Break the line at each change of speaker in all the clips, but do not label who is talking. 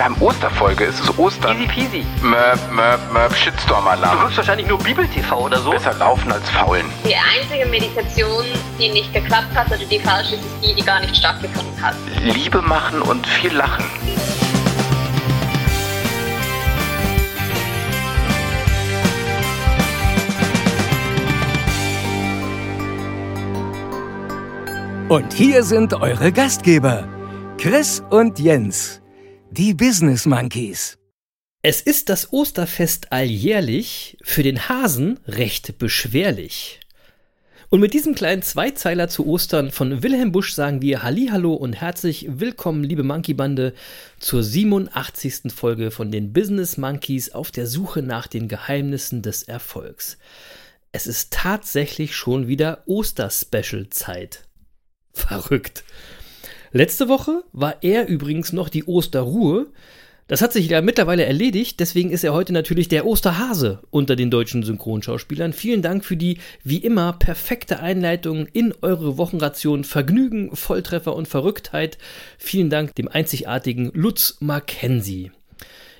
Wir haben Osterfolge, es ist Ostern.
Easy peasy.
Möp, möp, möp,
Du
Shitstorm-Alarm.
guckst wahrscheinlich nur Bibel-TV oder so.
Besser laufen als faulen.
Die einzige Meditation, die nicht geklappt hat oder die falsch ist, ist die, die gar nicht stattgefunden hat.
Liebe machen und viel lachen.
Und hier sind eure Gastgeber, Chris und Jens, die Business Monkeys.
Es ist das Osterfest alljährlich, für den Hasen recht beschwerlich. Und mit diesem kleinen Zweizeiler zu Ostern von Wilhelm Busch sagen wir Hallihallo und herzlich willkommen, liebe Monkey Bande, zur 87. Folge von den Business Monkeys auf der Suche nach den Geheimnissen des Erfolgs. Es ist tatsächlich schon wieder Osterspecial-Zeit. Verrückt. Letzte Woche war er übrigens noch die Osterruhe. Das hat sich ja mittlerweile erledigt, deswegen ist er heute natürlich der Osterhase unter den deutschen Synchronschauspielern. Vielen Dank für die wie immer perfekte Einleitung in eure Wochenration Vergnügen, Volltreffer und Verrücktheit. Vielen Dank dem einzigartigen Lutz Mackenzie.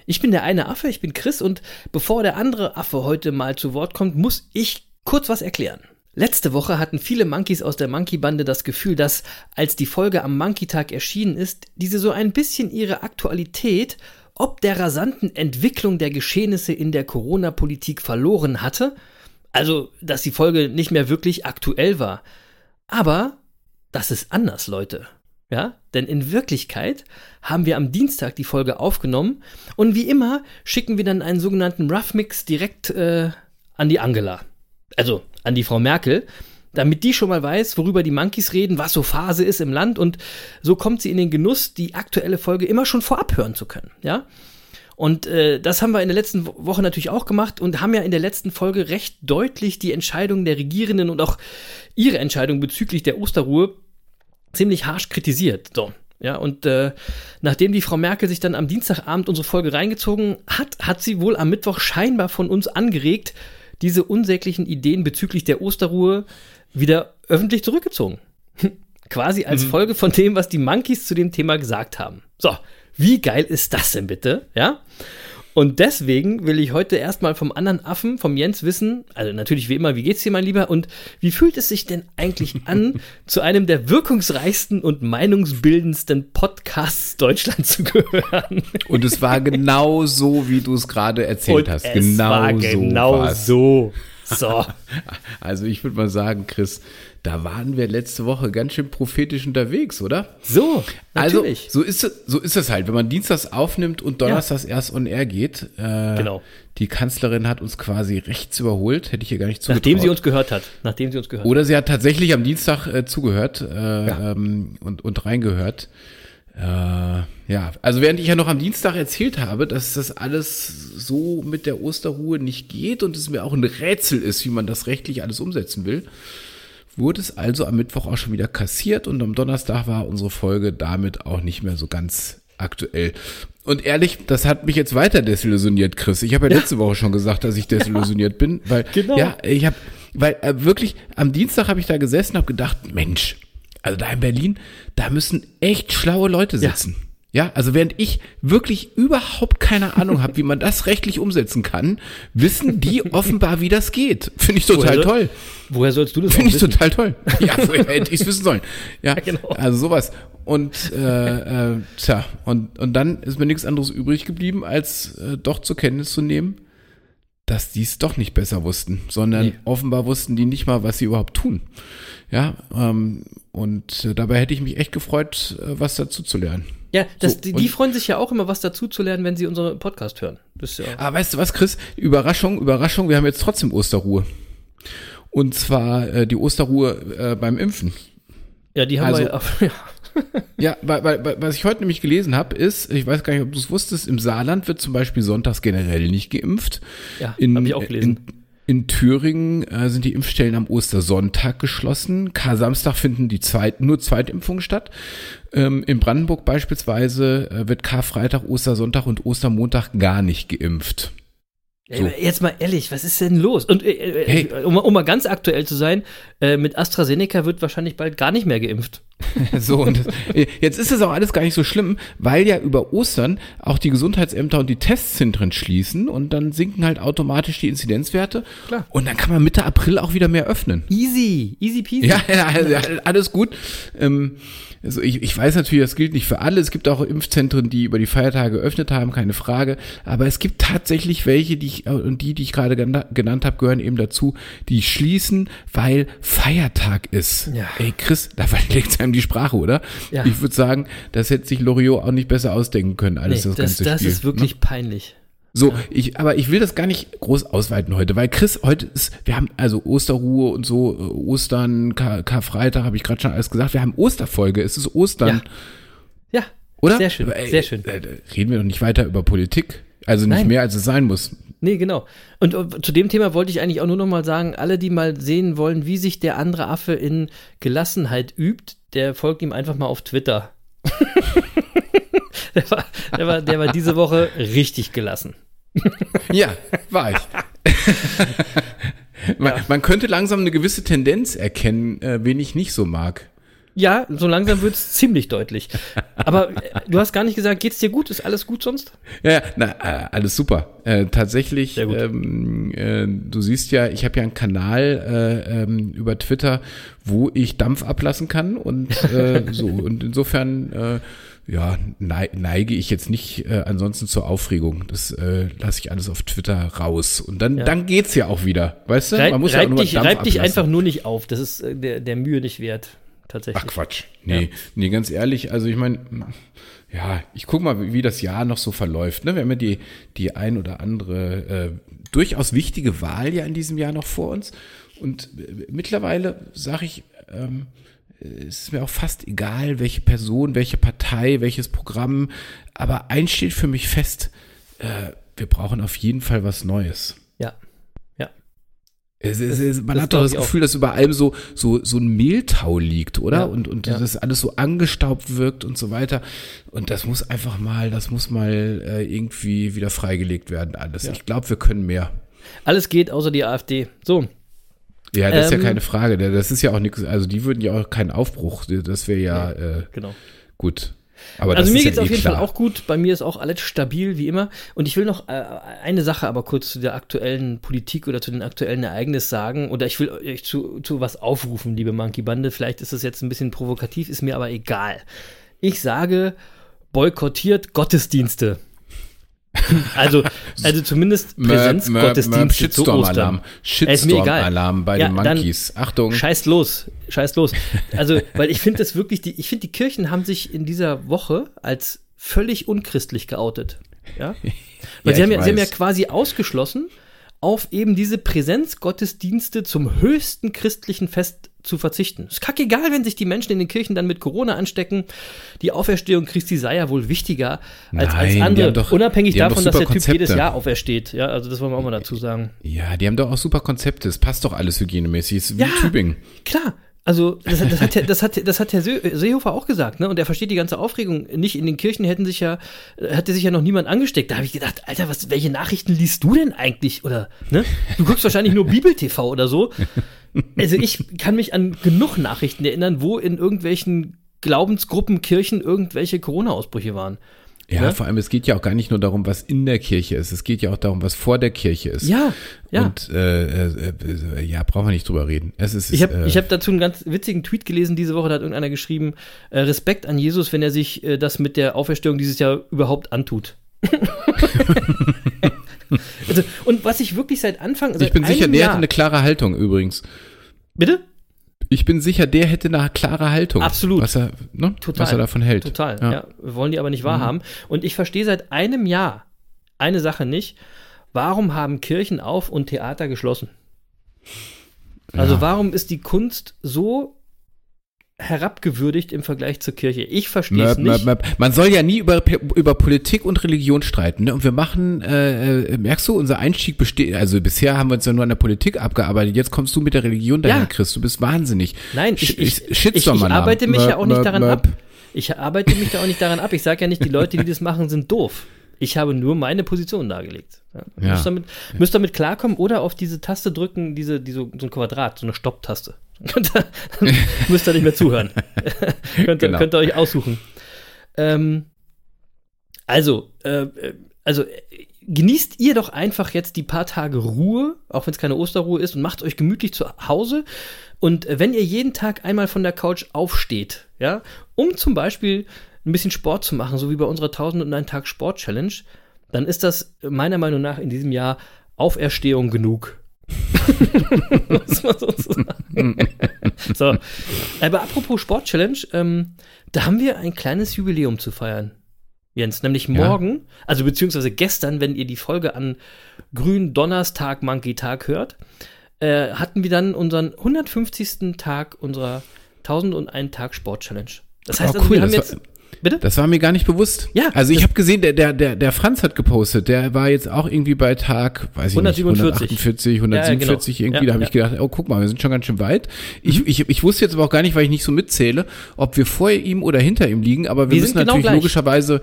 Ich bin der eine Affe, ich bin Chris und bevor der andere Affe heute mal zu Wort kommt, muss ich kurz was erklären. Letzte Woche hatten viele Monkeys aus der Monkey-Bande das Gefühl, dass, als die Folge am Monkey-Tag erschienen ist, diese so ein bisschen ihre Aktualität ob der rasanten Entwicklung der Geschehnisse in der Corona-Politik verloren hatte. Also, dass die Folge nicht mehr wirklich aktuell war. Aber das ist anders, Leute. Ja, denn in Wirklichkeit haben wir am Dienstag die Folge aufgenommen und wie immer schicken wir dann einen sogenannten Rough Mix direkt äh, an die Angela. Also an die Frau Merkel, damit die schon mal weiß, worüber die Monkeys reden, was so Phase ist im Land und so kommt sie in den Genuss, die aktuelle Folge immer schon vorab hören zu können, ja? Und äh, das haben wir in der letzten Wo- Woche natürlich auch gemacht und haben ja in der letzten Folge recht deutlich die Entscheidung der Regierenden und auch ihre Entscheidung bezüglich der Osterruhe ziemlich harsch kritisiert. So. Ja, und äh, nachdem die Frau Merkel sich dann am Dienstagabend unsere Folge reingezogen hat, hat sie wohl am Mittwoch scheinbar von uns angeregt, diese unsäglichen Ideen bezüglich der Osterruhe wieder öffentlich zurückgezogen. Quasi als Folge von dem, was die Monkeys zu dem Thema gesagt haben. So, wie geil ist das denn bitte? Ja? Und deswegen will ich heute erstmal vom anderen Affen, vom Jens, wissen, also natürlich wie immer, wie geht's dir, mein Lieber, und wie fühlt es sich denn eigentlich an, zu einem der wirkungsreichsten und meinungsbildendsten Podcasts Deutschlands zu gehören?
Und es war genau so, wie du es gerade erzählt hast.
es
Genau
war
so.
genau
war's.
so. So.
Also ich würde mal sagen, Chris, da waren wir letzte Woche ganz schön prophetisch unterwegs, oder?
So, natürlich.
Also so ist es, so ist es halt, wenn man Dienstags aufnimmt und Donnerstags erst on air geht. Äh,
Genau.
Die Kanzlerin hat uns quasi rechts überholt, hätte ich ihr gar nicht zugetraut.
Nachdem sie uns gehört hat. Nachdem sie uns gehört hat.
Oder sie hat tatsächlich am Dienstag äh, zugehört äh, ähm, und, und reingehört. Äh, ja, also während ich ja noch am Dienstag erzählt habe, dass das alles so mit der Osterruhe nicht geht und es mir auch ein Rätsel ist, wie man das rechtlich alles umsetzen will, wurde es also am Mittwoch auch schon wieder kassiert und am Donnerstag war unsere Folge damit auch nicht mehr so ganz aktuell. Und ehrlich, das hat mich jetzt weiter desillusioniert, Chris. Ich habe ja, letzte Woche schon gesagt, dass ich desillusioniert bin, weil
Genau.
ja, ich habe, weil äh, wirklich am Dienstag habe ich da gesessen, habe gedacht, Mensch, also da in Berlin, da müssen echt schlaue Leute sitzen. Ja, also während ich wirklich überhaupt keine Ahnung habe, wie man das rechtlich umsetzen kann, wissen die offenbar, wie das geht. Finde ich total
Woher soll-
toll.
Woher sollst du das
Finde ich
wissen?
total toll. Ja, woher hätte ich es wissen sollen. Ja,
genau.
also sowas. Und äh, äh, tja, und, und dann ist mir nichts anderes übrig geblieben, als äh, doch zur Kenntnis zu nehmen, dass die es doch nicht besser wussten, sondern
Nee.
offenbar wussten die nicht mal, was sie überhaupt tun. Ja, ähm, und äh, dabei hätte ich mich echt gefreut, äh, was dazu zu lernen.
Ja, das,
So,
die, die freuen sich ja auch immer, was dazu zu lernen, wenn sie unseren Podcast hören. Das ja
Aber weißt du was, Chris? Überraschung, Überraschung, wir haben jetzt trotzdem Osterruhe. Und zwar äh, die Osterruhe äh, beim Impfen.
ja, die haben
Also-
wir ja, ja.
Ja, weil, weil, was ich heute nämlich gelesen habe, ist, ich weiß gar nicht, ob du es wusstest, im Saarland wird zum Beispiel sonntags generell nicht geimpft.
Ja,
In-
hab ich auch gelesen.
In, In Thüringen äh, sind die Impfstellen am Ostersonntag geschlossen. Kar-Samstag finden die zweit, nur Zweitimpfungen statt. Ähm, in Brandenburg beispielsweise äh, wird Karfreitag, Ostersonntag und Ostermontag gar nicht geimpft.
So. Jetzt mal ehrlich, was ist denn los? Und äh, äh, hey. um, um, mal ganz aktuell zu sein, äh, mit AstraZeneca wird wahrscheinlich bald gar nicht mehr geimpft.
so, und das, jetzt ist es auch alles gar nicht so schlimm, weil ja über Ostern auch die Gesundheitsämter und die Testzentren schließen und dann sinken halt automatisch die Inzidenzwerte. Klar. Und dann kann man Mitte April auch wieder mehr öffnen.
Easy, easy peasy.
Ja, ja alles gut. Ähm, also ich, ich weiß natürlich, das gilt nicht für alle. Es gibt auch Impfzentren, die über die Feiertage geöffnet haben, keine Frage. Aber es gibt tatsächlich welche, die ich, und die, die ich gerade genannt habe, gehören eben dazu, die schließen, weil Feiertag ist. Ja. Ey, Chris, da verlegt einem die Sprache, oder? Ja. Ich würde sagen, das hätte sich Loriot auch nicht besser ausdenken können, alles nee,
das,
das ganze
das
Spiel.
Das ist wirklich ne? peinlich.
So, ich, aber ich will das gar nicht groß ausweiten heute, weil Chris, heute ist, wir haben also Osterruhe und so, äh, Ostern, Kar Karfreitag, habe ich gerade schon alles gesagt, wir haben Osterfolge, es ist Ostern.
Ja. ja Oder? Sehr schön, Ey, sehr schön.
Äh, reden wir doch nicht weiter über Politik. Also nicht Nein. mehr, als es sein muss.
Nee, genau. Und uh, zu dem Thema wollte ich eigentlich auch nur noch mal sagen, alle, die mal sehen wollen, wie sich der andere Affe in Gelassenheit übt, der folgt ihm einfach mal auf Twitter. der, war, der, war, der war diese Woche richtig gelassen.
ja, war ich. man, ja. man, könnte langsam eine gewisse Tendenz erkennen, äh, wen ich nicht so mag.
Ja, so langsam wird es ziemlich deutlich. Aber äh, du hast gar nicht gesagt, geht's dir gut? Ist alles gut sonst?
Ja, na, äh, alles super. Äh, tatsächlich, ähm, äh, du siehst ja, ich habe ja einen Kanal äh, ähm, über Twitter, wo ich Dampf ablassen kann und äh, so. Und insofern ja, neige ich jetzt nicht äh, ansonsten zur Aufregung. Das äh, lasse ich alles auf Twitter raus. Und dann, ja. dann geht's ja auch wieder. Weißt du?
Reib, Man muss reib ja nur dich, Dampf reib dich einfach nur nicht auf. Das ist äh, der, der Mühe nicht wert. Tatsächlich.
Ach Quatsch. Nee, ja. nee, ganz ehrlich, also ich meine, ja, ich guck mal, wie, wie, das Jahr noch so verläuft. Ne? Wir haben ja die, die ein oder andere äh, durchaus wichtige Wahl ja in diesem Jahr noch vor uns. Und äh, mittlerweile sage ich, ähm, es ist mir auch fast egal, welche Person, welche Partei, welches Programm. Aber eins steht für mich fest, äh, wir brauchen auf jeden Fall was Neues.
Ja. Ja.
Es, es, es, man das hat doch das Gefühl, dass über allem so, so, so ein Mehltau liegt, oder? Ja, und, und ja. das alles so angestaubt wirkt und so weiter. Und das muss einfach mal, das muss mal äh, irgendwie wieder freigelegt werden, alles. Ja. Ich glaube, wir können mehr.
Alles geht außer die AfD. So,
ja, das ähm, ist ja ähm, keine Frage. Das ist ja auch nichts, also die würden ja auch keinen Aufbruch. Das wäre ja nee, äh,
genau.
gut.
Aber also mir geht es ja auf eh jeden klar. Fall auch gut. Bei mir ist auch alles stabil wie immer. Und ich will noch äh, eine Sache aber kurz zu der aktuellen Politik oder zu den aktuellen Ereignissen sagen. Oder ich will euch zu, zu was aufrufen, liebe Monkey Bande. Vielleicht ist das jetzt ein bisschen provokativ, ist mir aber egal. Ich sage, boykottiert Gottesdienste. Also, also zumindest Präsenzgottesdienste zu Ostern.
Shitstorm-Alarm bei ja, den Monkeys. Achtung.
Scheiß los, scheiß los. Also, weil ich finde das wirklich, die, ich finde, die Kirchen haben sich in dieser Woche als völlig unchristlich geoutet. Ja? Weil ja, sie, haben ja, sie haben ja quasi ausgeschlossen, auf eben diese Präsenzgottesdienste zum höchsten christlichen Fest zu verzichten. Es ist kackegal, wenn sich die Menschen in den Kirchen dann mit Corona anstecken. Die Auferstehung Christi sei ja wohl wichtiger als, Nein, als andere. Doch, Unabhängig davon, dass der Typ Konzepte. jedes Jahr aufersteht. Ja, also das wollen wir auch mal dazu sagen.
Ja, die haben doch auch super Konzepte. Es passt doch alles hygienemäßig. Es ist wie ja, Tübingen.
Klar. Also, das, das, hat, das, hat, das hat Herr Seehofer auch gesagt, ne? Und er versteht die ganze Aufregung nicht. In den Kirchen hätten sich ja, hätte sich ja noch niemand angesteckt. Da habe ich gedacht, Alter, was, welche Nachrichten liest du denn eigentlich? Oder, ne? Du guckst wahrscheinlich nur Bibel-TV oder so. Also, ich kann mich an genug Nachrichten erinnern, wo in irgendwelchen Glaubensgruppen, Kirchen irgendwelche Corona-Ausbrüche waren.
Ja, ne? vor allem, es geht ja auch gar nicht nur darum, was in der Kirche ist. Es geht ja auch darum, was vor der Kirche ist.
Ja, ja.
Und äh, äh, äh, ja, brauchen wir nicht drüber reden. Es ist,
ich habe äh, hab dazu einen ganz witzigen Tweet gelesen diese Woche, da hat irgendeiner geschrieben, äh, Respekt an Jesus, wenn er sich äh, das mit der Auferstehung dieses Jahr überhaupt antut. also, und was ich wirklich seit Anfang. Seit
ich bin sicher, der Jahr, hat eine klare Haltung übrigens.
Bitte?
Ich bin sicher, der hätte eine klare Haltung.
Absolut.
Was er, ne, Total. was er davon hält.
Total, ja. ja. Wir wollen die aber nicht wahrhaben. Mhm. Und ich verstehe seit einem Jahr eine Sache nicht. Warum haben Kirchen auf und Theater geschlossen? Also ja. warum ist die Kunst so herabgewürdigt im Vergleich zur Kirche. Ich verstehe es nicht.
möp. Man soll ja nie über, über Politik und Religion streiten. Ne? Und wir machen, äh, äh, merkst du, unser Einstieg besteht, also bisher haben wir uns ja nur an der Politik abgearbeitet. Jetzt kommst du mit der Religion daher,
Ja.
Chris. Du bist wahnsinnig.
Nein, ich, ich, ich, ich,
Alarm.
arbeite mich ja
Möp,
auch nicht
möp,
daran ab. Ich arbeite mich da auch nicht daran ab. Ich sage ja nicht, die Leute, die das machen, sind doof. Ich habe nur meine Position dargelegt. Ja.
Ja.
Müsst, damit, müsst damit klarkommen oder auf diese Taste drücken, diese, diese, so ein Quadrat, so eine Stopptaste. Müsst ihr nicht mehr zuhören. könnt, ihr,
Genau.
könnt ihr euch aussuchen. Ähm, also, äh, also genießt ihr doch einfach jetzt die paar Tage Ruhe, auch wenn es keine Osterruhe ist, und macht euch gemütlich zu Hause. Und wenn ihr jeden Tag einmal von der Couch aufsteht, ja, um zum Beispiel ein bisschen Sport zu machen, so wie bei unserer 1001 Tag Sport Challenge, dann ist das meiner Meinung nach in diesem Jahr Auferstehung genug. Muss man so sagen. so. Aber apropos Sport Challenge, ähm, da haben wir ein kleines Jubiläum zu feiern. Jens, nämlich morgen, also beziehungsweise gestern, wenn ihr die Folge an Grün Donnerstag Monkey Tag hört, äh, hatten wir dann unseren 150. Tag unserer 1001 Tag Sport Challenge. Das heißt,
Oh,
also,
cool,
wir haben jetzt. Bitte?
Das war mir gar nicht bewusst.
Ja,
Also ich habe gesehen, der, der, der, der Franz hat gepostet, der war jetzt auch irgendwie bei Tag, weiß ich
147.
nicht, 148, 147
Ja, genau.
irgendwie.
Ja,
da habe
ja.
ich gedacht, oh guck mal, wir sind schon ganz schön weit.
Mhm.
Ich, ich, ich wusste jetzt aber auch gar nicht, weil ich nicht so mitzähle, ob wir vor ihm oder hinter ihm liegen, aber wir,
Wir
müssen
sind genau
natürlich
gleich.
logischerweise.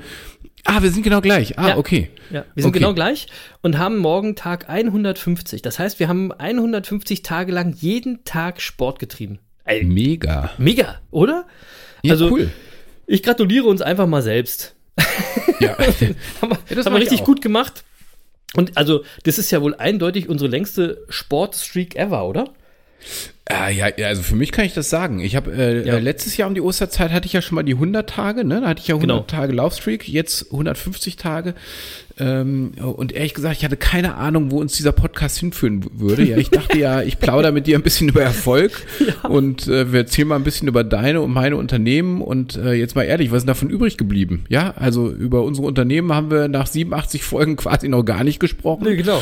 Ah, wir sind genau gleich. Ah,
Ja.
okay.
Ja, wir sind
Okay.
genau gleich und haben morgen Tag 150. Das heißt, wir haben 150 Tage lang jeden Tag Sport getrieben. Ey,
Mega.
mega, oder?
Ja,
Also-
cool.
Ich gratuliere uns einfach mal selbst.
Ja.
haben wir,
das
haben wir
ich
richtig gut gemacht. Und also, das ist ja wohl eindeutig unsere längste Sportstreak ever, oder?
Ah, ja, ja, also für mich kann ich das sagen. Ich habe äh,
Ja.
äh, letztes Jahr um die Osterzeit hatte ich ja schon mal die 100 Tage, ne? Da hatte ich ja 100
Genau.
Tage Laufstreak, jetzt 150 Tage. Ähm, und ehrlich gesagt, ich hatte keine Ahnung, wo uns dieser Podcast hinführen würde. Ja, ich dachte ja, ich plaudere mit dir ein bisschen über Erfolg und äh, wir erzählen mal ein bisschen über deine und meine Unternehmen und äh, jetzt mal ehrlich, was ist davon übrig geblieben? Ja, also über unsere Unternehmen haben wir nach 87 Folgen quasi noch gar nicht gesprochen.
genau.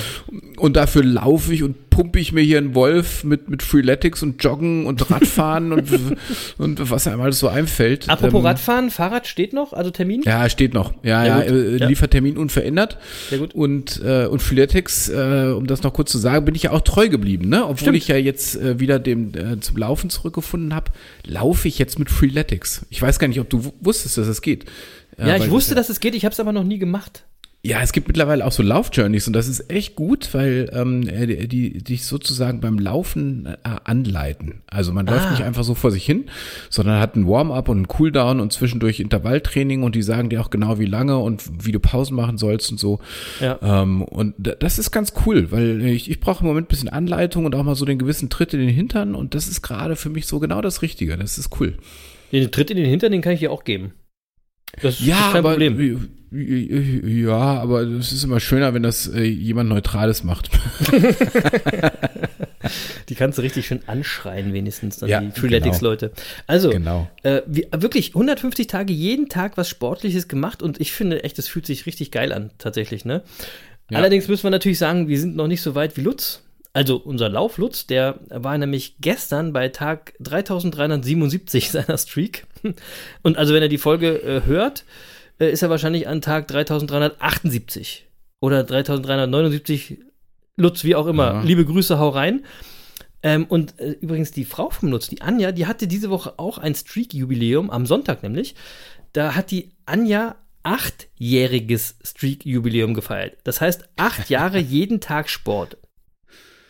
Und dafür laufe ich und pumpe ich mir hier einen Wolf mit, mit Freeletics und Joggen und Radfahren und, und was einem alles so einfällt.
Apropos
Ähm,
Radfahren, Fahrrad steht noch, also Termin?
Ja, steht noch. Ja, ja,
gut.
äh,
Ja.
Liefertermin unverändert.
Sehr gut.
Und, äh, und Freeletics, äh, um das noch kurz zu sagen, bin ich ja auch treu geblieben, ne? Obwohl
Stimmt.
ich ja jetzt äh, wieder dem äh, zum Laufen zurückgefunden habe, laufe ich jetzt mit Freeletics. Ich weiß gar nicht, ob du wusstest, dass es geht. Äh,
Ja, ich wusste,
das,
dass es geht, ich habe es aber noch nie gemacht.
Ja, es gibt mittlerweile auch so Laufjourneys und das ist echt gut, weil ähm, äh, die, die dich sozusagen beim Laufen äh, anleiten. Also man läuft
Ah.
nicht einfach so vor sich hin, sondern hat ein Warm-up und ein Cooldown und zwischendurch Intervalltraining und die sagen dir auch genau wie lange und wie du Pausen machen sollst und so.
Ja.
Ähm, und da- das ist ganz cool, weil ich, ich brauche im Moment ein bisschen Anleitung und auch mal so den gewissen Tritt in den Hintern und das ist gerade für mich so genau das Richtige. Das ist cool.
Den Tritt in den Hintern, den kann ich dir auch geben. Das
Ja,
ist kein
aber
Problem.
ja, aber es ist immer schöner, wenn das äh, jemand Neutrales macht.
Die kannst du richtig schön anschreien, wenigstens, dann
Ja,
die Freeletics-Leute. Also,
Genau.
äh, wir, wirklich 150 Tage, jeden Tag was Sportliches gemacht und ich finde echt, es fühlt sich richtig geil an, tatsächlich, ne?
Ja.
Allerdings müssen wir natürlich sagen, wir sind noch nicht so weit wie Lutz. Also unser Lauf Lutz, der war nämlich gestern bei Tag 3377 seiner Streak. Und also wenn er die Folge äh, hört, äh, ist er wahrscheinlich an Tag 3378 oder 3379 Lutz, wie auch immer.
Ja.
Liebe Grüße, hau rein. Ähm, und äh, übrigens die Frau vom Lutz, die Anja, die hatte diese Woche auch ein Streak-Jubiläum, am Sonntag nämlich. Da hat die Anja achtjähriges Streak-Jubiläum gefeiert. Das heißt, acht Jahre jeden Tag Sport.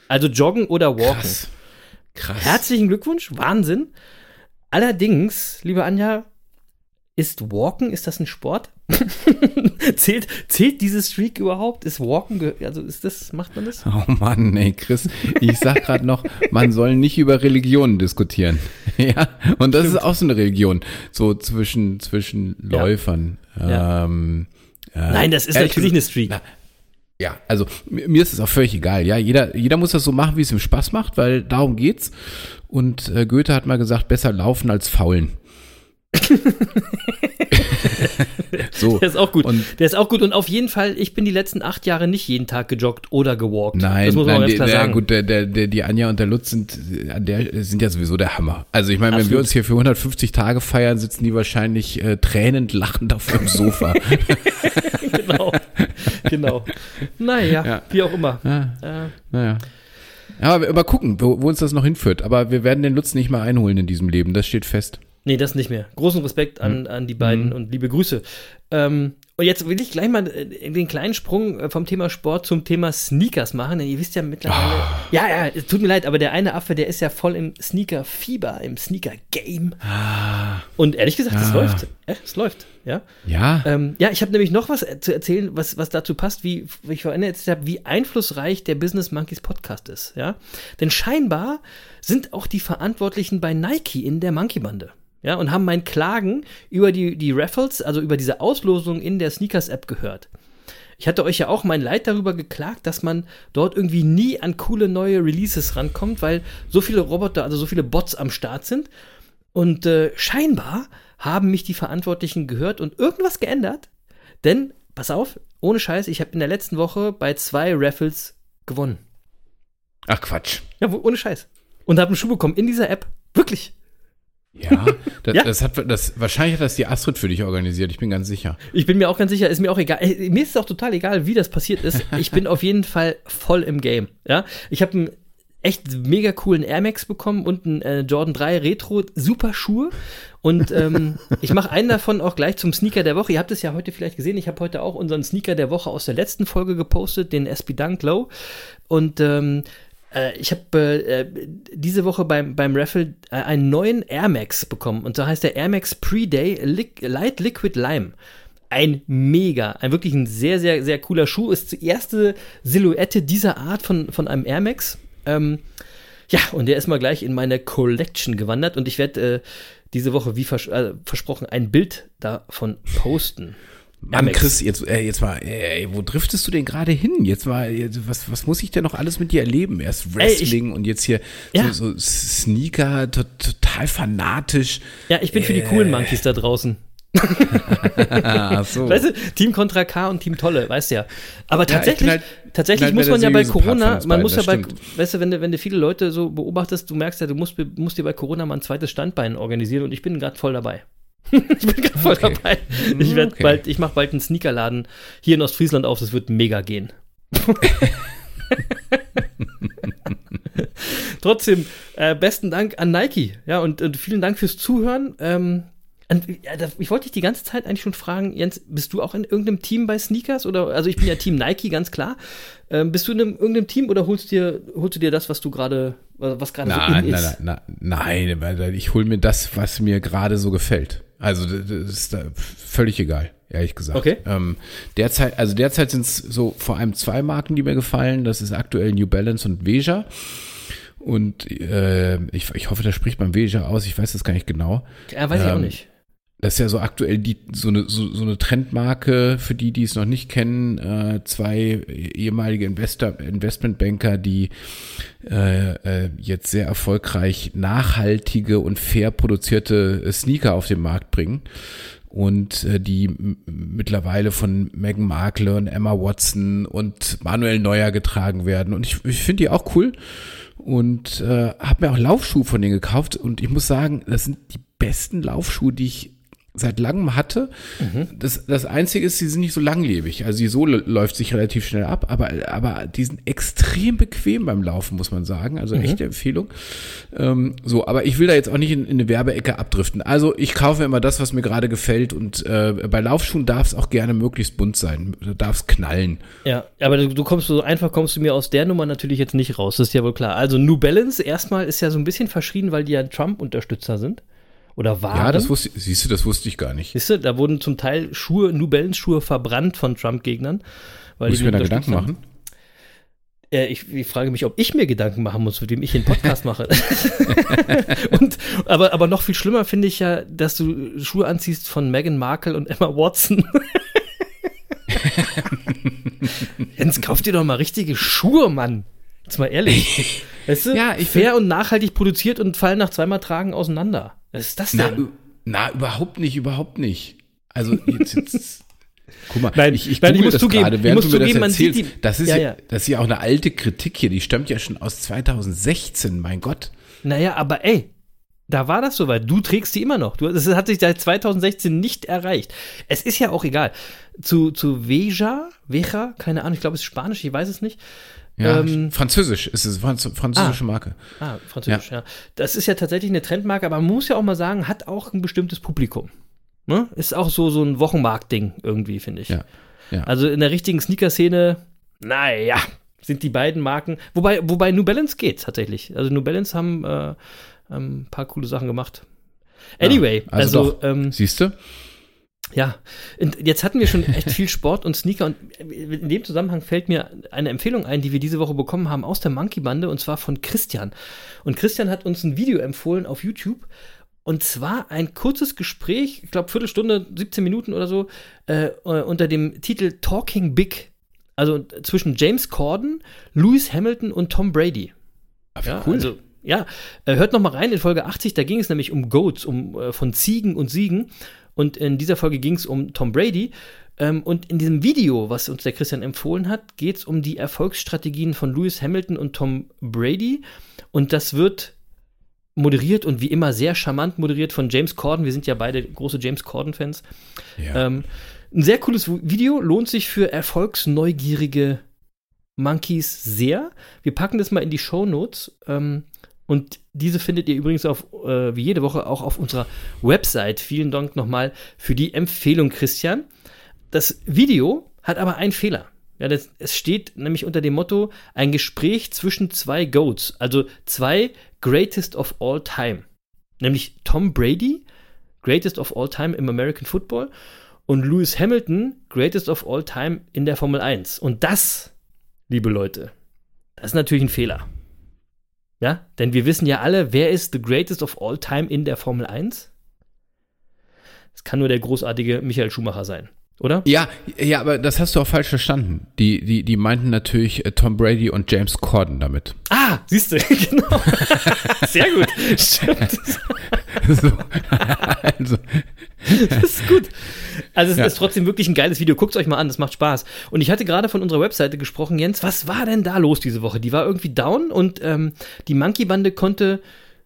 Also joggen oder walken.
Krass. Krass.
Herzlichen Glückwunsch, Wahnsinn. Allerdings, liebe Anja, ist Walken, ist das ein Sport? zählt, zählt dieses Streak überhaupt? Ist Walken, also ist das, macht man das?
Oh Mann, ey, Chris, ich sag gerade noch, man soll nicht über Religionen diskutieren. ja, und das ist auch so eine Religion, so zwischen, zwischen
Ja.
Läufern.
Ja.
Ähm, äh,
Nein, das ist natürlich eine Streak.
Na, Ja, also mir mir ist es auch völlig egal. Ja, jeder, jeder muss das so machen, wie es ihm Spaß macht, weil darum geht's. Und äh, Goethe hat mal gesagt, besser laufen als faulen. So.
Der ist auch gut.
Und
der ist auch gut. Und auf jeden Fall, ich bin die letzten acht Jahre nicht jeden Tag gejoggt oder gewalkt.
Nein,
das muss man
nein,
auch ganz klar
der,
sagen.
gut, der, der, der, die Anja und der Lutz sind, der, sind ja sowieso der Hammer. Also ich meine, wenn wir uns hier für 150 Tage feiern, sitzen die wahrscheinlich äh, tränend lachend auf dem Sofa.
genau. genau. Naja,
Ja.
wie auch immer.
ja,
Äh,
naja. Aber mal gucken, wo, wo uns das noch hinführt. Aber wir werden den Lutz nicht mal einholen in diesem Leben, das steht fest.
nee, das nicht mehr. Großen Respekt
Hm.
an, an die beiden und liebe Grüße. Ähm, und jetzt will ich gleich mal äh, den kleinen Sprung äh, vom Thema Sport zum Thema Sneakers machen, denn ihr wisst ja mittlerweile.
Ah.
Ja, ja, es tut mir leid, aber der eine Affe, der ist ja voll im Sneaker-Fieber, im Sneaker-Game.
Ah.
Und ehrlich gesagt, es
Ja.
läuft. Äh, es läuft, ja.
Ja,
Ähm, ja, ich habe nämlich noch was zu erzählen, was, was dazu passt, wie, wie ich vorhin erzählt habe, wie einflussreich der Business Monkeys Podcast ist, ja. Denn scheinbar sind auch die Verantwortlichen bei Nike in der Monkey-Bande. Ja, und haben mein Klagen über die, die Raffles, also über diese Auslosung in der Sneakers-App gehört. Ich hatte euch ja auch mein Leid darüber geklagt, dass man dort irgendwie nie an coole neue Releases rankommt, weil so viele Roboter, also so viele Bots am Start sind. Und äh, scheinbar haben mich die Verantwortlichen gehört und irgendwas geändert. Denn, pass auf, ohne Scheiß, ich habe in der letzten Woche bei zwei Raffles gewonnen.
ach Quatsch.
Ja, ohne Scheiß. Und habe einen Schuh bekommen in dieser App. Wirklich.
Ja, das,
Ja.
das hat das wahrscheinlich hat das die Astrid für dich organisiert, ich bin ganz sicher.
Ich bin mir auch ganz sicher, ist mir auch egal. Äh, Mir ist es auch total egal, wie das passiert ist. Ich bin auf jeden Fall voll im Game. Ja, ich habe einen echt mega coolen Air Max bekommen und einen äh, Jordan 3 Retro super Schuhe. Und ähm, ich mache einen davon auch gleich zum Sneaker der Woche. Ihr habt es ja heute vielleicht gesehen. Ich habe heute auch unseren Sneaker der Woche aus der letzten Folge gepostet, den SB Dunk Low. Und ähm, äh, ich habe äh, diese Woche beim, beim Raffle äh, einen neuen Air Max bekommen. Und so heißt der Air Max Pre-Day Liq Light Liquid Lime. Ein mega, ein wirklich ein sehr, sehr, sehr cooler Schuh. Ist die erste Silhouette dieser Art von, von einem Air Max. Ähm, ja, und der ist mal gleich in meine Collection gewandert und ich werde äh, diese Woche, wie vers äh, versprochen, ein Bild davon posten.
Mann. Chris, jetzt, äh, jetzt mal, ey, wo driftest du denn gerade hin? Jetzt mal, jetzt, was, was muss ich denn noch alles mit dir erleben? Erst
Ey, ich-
Wrestling und jetzt hier
Ja.
so, so Sneaker, to, total fanatisch.
Ja, ich bin für die coolen Monkeys da draußen.
So.
Weißt du, Team Contra K und Team Tolle, weißt du ja. Aber
Ja,
tatsächlich,
halt-
tatsächlich
halt
muss man ja bei Corona, man muss ja bei,
stimmt.
weißt du, wenn du, wenn du viele Leute so beobachtest, du merkst ja, du musst, musst dir bei Corona mal ein zweites Standbein organisieren und ich bin gerade voll dabei. ich bin gerade voll
Okay.
dabei. Ich werde
Okay.
bald, ich mache bald einen Sneakerladen hier in Ostfriesland auf, das wird mega gehen. Trotzdem, äh, besten Dank an Nike. Ja, und, und vielen Dank fürs Zuhören. Ähm, und, ja, das, ich wollte dich die ganze Zeit eigentlich schon fragen, Jens, bist du auch in irgendeinem Team bei Sneakers? Oder, also ich bin ja Team Nike, ganz klar. Ähm, bist du in einem, irgendeinem Team oder holst, dir, holst du dir das, was du gerade, was gerade so
Nein,
in
nein,
ist?
nein, nein, nein, ich hole mir das, was mir gerade so gefällt. Also das ist da völlig egal, ehrlich gesagt.
Okay.
Ähm, derzeit, also derzeit sind es so vor allem zwei Marken, die mir gefallen. Das ist aktuell New Balance und Veja. Und äh, ich, ich hoffe, da spricht man Veja aus. Ich weiß das gar nicht genau.
Ja, weiß ich auch
Ähm,
nicht.
Das ist ja so aktuell die, so, eine, so, so eine Trendmarke, für die, die es noch nicht kennen. Äh, zwei ehemalige Investor, Investmentbanker, die äh, äh, jetzt sehr erfolgreich nachhaltige und fair produzierte äh, Sneaker auf den Markt bringen. Und äh, die mittlerweile von Meghan Markle und Emma Watson und Manuel Neuer getragen werden. Und ich, ich finde die auch cool. Und äh, habe mir auch Laufschuhe von denen gekauft. Und ich muss sagen, das sind die besten Laufschuhe, die ich seit langem hatte. Das, das Einzige ist, sie sind nicht so langlebig. Also die Sohle läuft sich relativ schnell ab, aber, aber die sind extrem bequem beim Laufen, muss man sagen. Also echte Empfehlung. Ähm, so, aber ich will da jetzt auch nicht in, in eine Werbeecke abdriften. Also ich kaufe immer das, was mir gerade gefällt. Und äh, bei Laufschuhen darf es auch gerne möglichst bunt sein. Da darf es knallen.
Ja, aber du, du kommst so einfach kommst du mir aus der Nummer natürlich jetzt nicht raus, das ist ja wohl klar. Also New Balance erstmal ist ja so ein bisschen verschrien, weil die ja Trump-Unterstützer sind. Oder waren.
Ja, das wusste, siehst du, das wusste ich gar nicht.
Siehst du, da wurden zum Teil Schuhe, New Balance Schuhe verbrannt von Trump-Gegnern. weil
Muss
die
ich mir da Gedanken
haben.
machen?
Äh, ich, ich frage mich, ob ich mir Gedanken machen muss, mit wem ich den Podcast mache. Und, aber, aber noch viel schlimmer finde ich ja, dass du Schuhe anziehst von Meghan Markle und Emma Watson. Jens, kauf dir doch mal richtige Schuhe, Mann. Jetzt mal ehrlich. Weißt du,
Ja, ich
fair und nachhaltig produziert und fallen nach zweimal Tragen auseinander. Was ist das
Na,
denn?
ü- na, überhaupt nicht, überhaupt nicht. Also jetzt, jetzt Guck mal,
Nein,
ich, ich,
nein, ich muss
das
zugeben,
gerade,
ich
während
muss
du mir
zugeben, man
das
sieht
erzählst.
die-
das, ist
Ja,
ja,
ja.
das ist ja auch eine alte Kritik hier, die stammt ja schon aus 2016, mein Gott.
Naja, aber ey, da war das soweit. Du trägst die immer noch. Du, das hat sich seit 2016 nicht erreicht. Es ist ja auch egal. Zu, zu Veja, Veja, keine Ahnung, ich glaube, es ist Spanisch, ich weiß es nicht.
Ja,
Ähm,
Französisch ist es, Franz französische Marke.
Ah, Französisch, ja. Das ist ja tatsächlich eine Trendmarke, aber man muss ja auch mal sagen, hat auch ein bestimmtes Publikum. Ne? Ist auch so, so ein Wochenmarkt-Ding irgendwie, finde ich.
Ja, ja.
Also in der richtigen Sneaker-Szene, naja, sind die beiden Marken, wobei, wobei New Balance geht tatsächlich. Also New Balance haben äh, ein paar coole Sachen gemacht. Anyway,
Ja, also
also, ähm,
Siehst du?
Ja, und jetzt hatten wir schon echt viel Sport und Sneaker und in dem Zusammenhang fällt mir eine Empfehlung ein, die wir diese Woche bekommen haben aus der Monkey Bande und zwar von Christian. Und Christian hat uns ein Video empfohlen auf YouTube und zwar ein kurzes Gespräch, ich glaube Viertelstunde, 17 Minuten oder so, äh, äh, unter dem Titel Talking Big. Also zwischen James Corden, Lewis Hamilton und Tom Brady. Ja,
cool.
Also, ja, äh, hört noch mal rein in Folge 80, da ging es nämlich um Goats, um äh, von Ziegen und Siegen. Und in dieser Folge ging es um Tom Brady. Ähm, und in diesem Video, was uns der Christian empfohlen hat, geht es um die Erfolgsstrategien von Lewis Hamilton und Tom Brady. Und das wird moderiert und wie immer sehr charmant moderiert von James Corden. Wir sind ja beide große James Corden-Fans.
Ja.
Ähm, ein sehr cooles Video, lohnt sich für erfolgsneugierige Monkeys sehr. Wir packen das mal in die Show Notes. Ähm, und diese findet ihr übrigens auf, äh, wie jede Woche auch auf unserer Website. Vielen Dank nochmal für die Empfehlung, Christian. Das Video hat aber einen Fehler. Ja, das, es steht nämlich unter dem Motto ein Gespräch zwischen zwei Goats, also zwei Greatest of All Time. Nämlich Tom Brady, Greatest of All Time im American Football, und Lewis Hamilton, Greatest of All Time in der Formel 1. Und das, liebe Leute, das ist natürlich ein Fehler. Ja, denn wir wissen ja alle, wer ist the Greatest of All Time in der Formel 1? Es kann nur der großartige Michael Schumacher sein, oder?
Ja, ja, aber das hast du auch falsch verstanden. Die, die, die meinten natürlich äh, Tom Brady und James Corden damit.
Ah, siehst du, genau. Sehr gut. Stimmt.
so. also,
Das ist gut. Also es
Ja.
ist trotzdem wirklich ein geiles Video. Guckt euch mal an, das macht Spaß. Und ich hatte gerade von unserer Webseite gesprochen, Jens, was war denn da los diese Woche? Die war irgendwie down und ähm, die Monkey-Bande konnte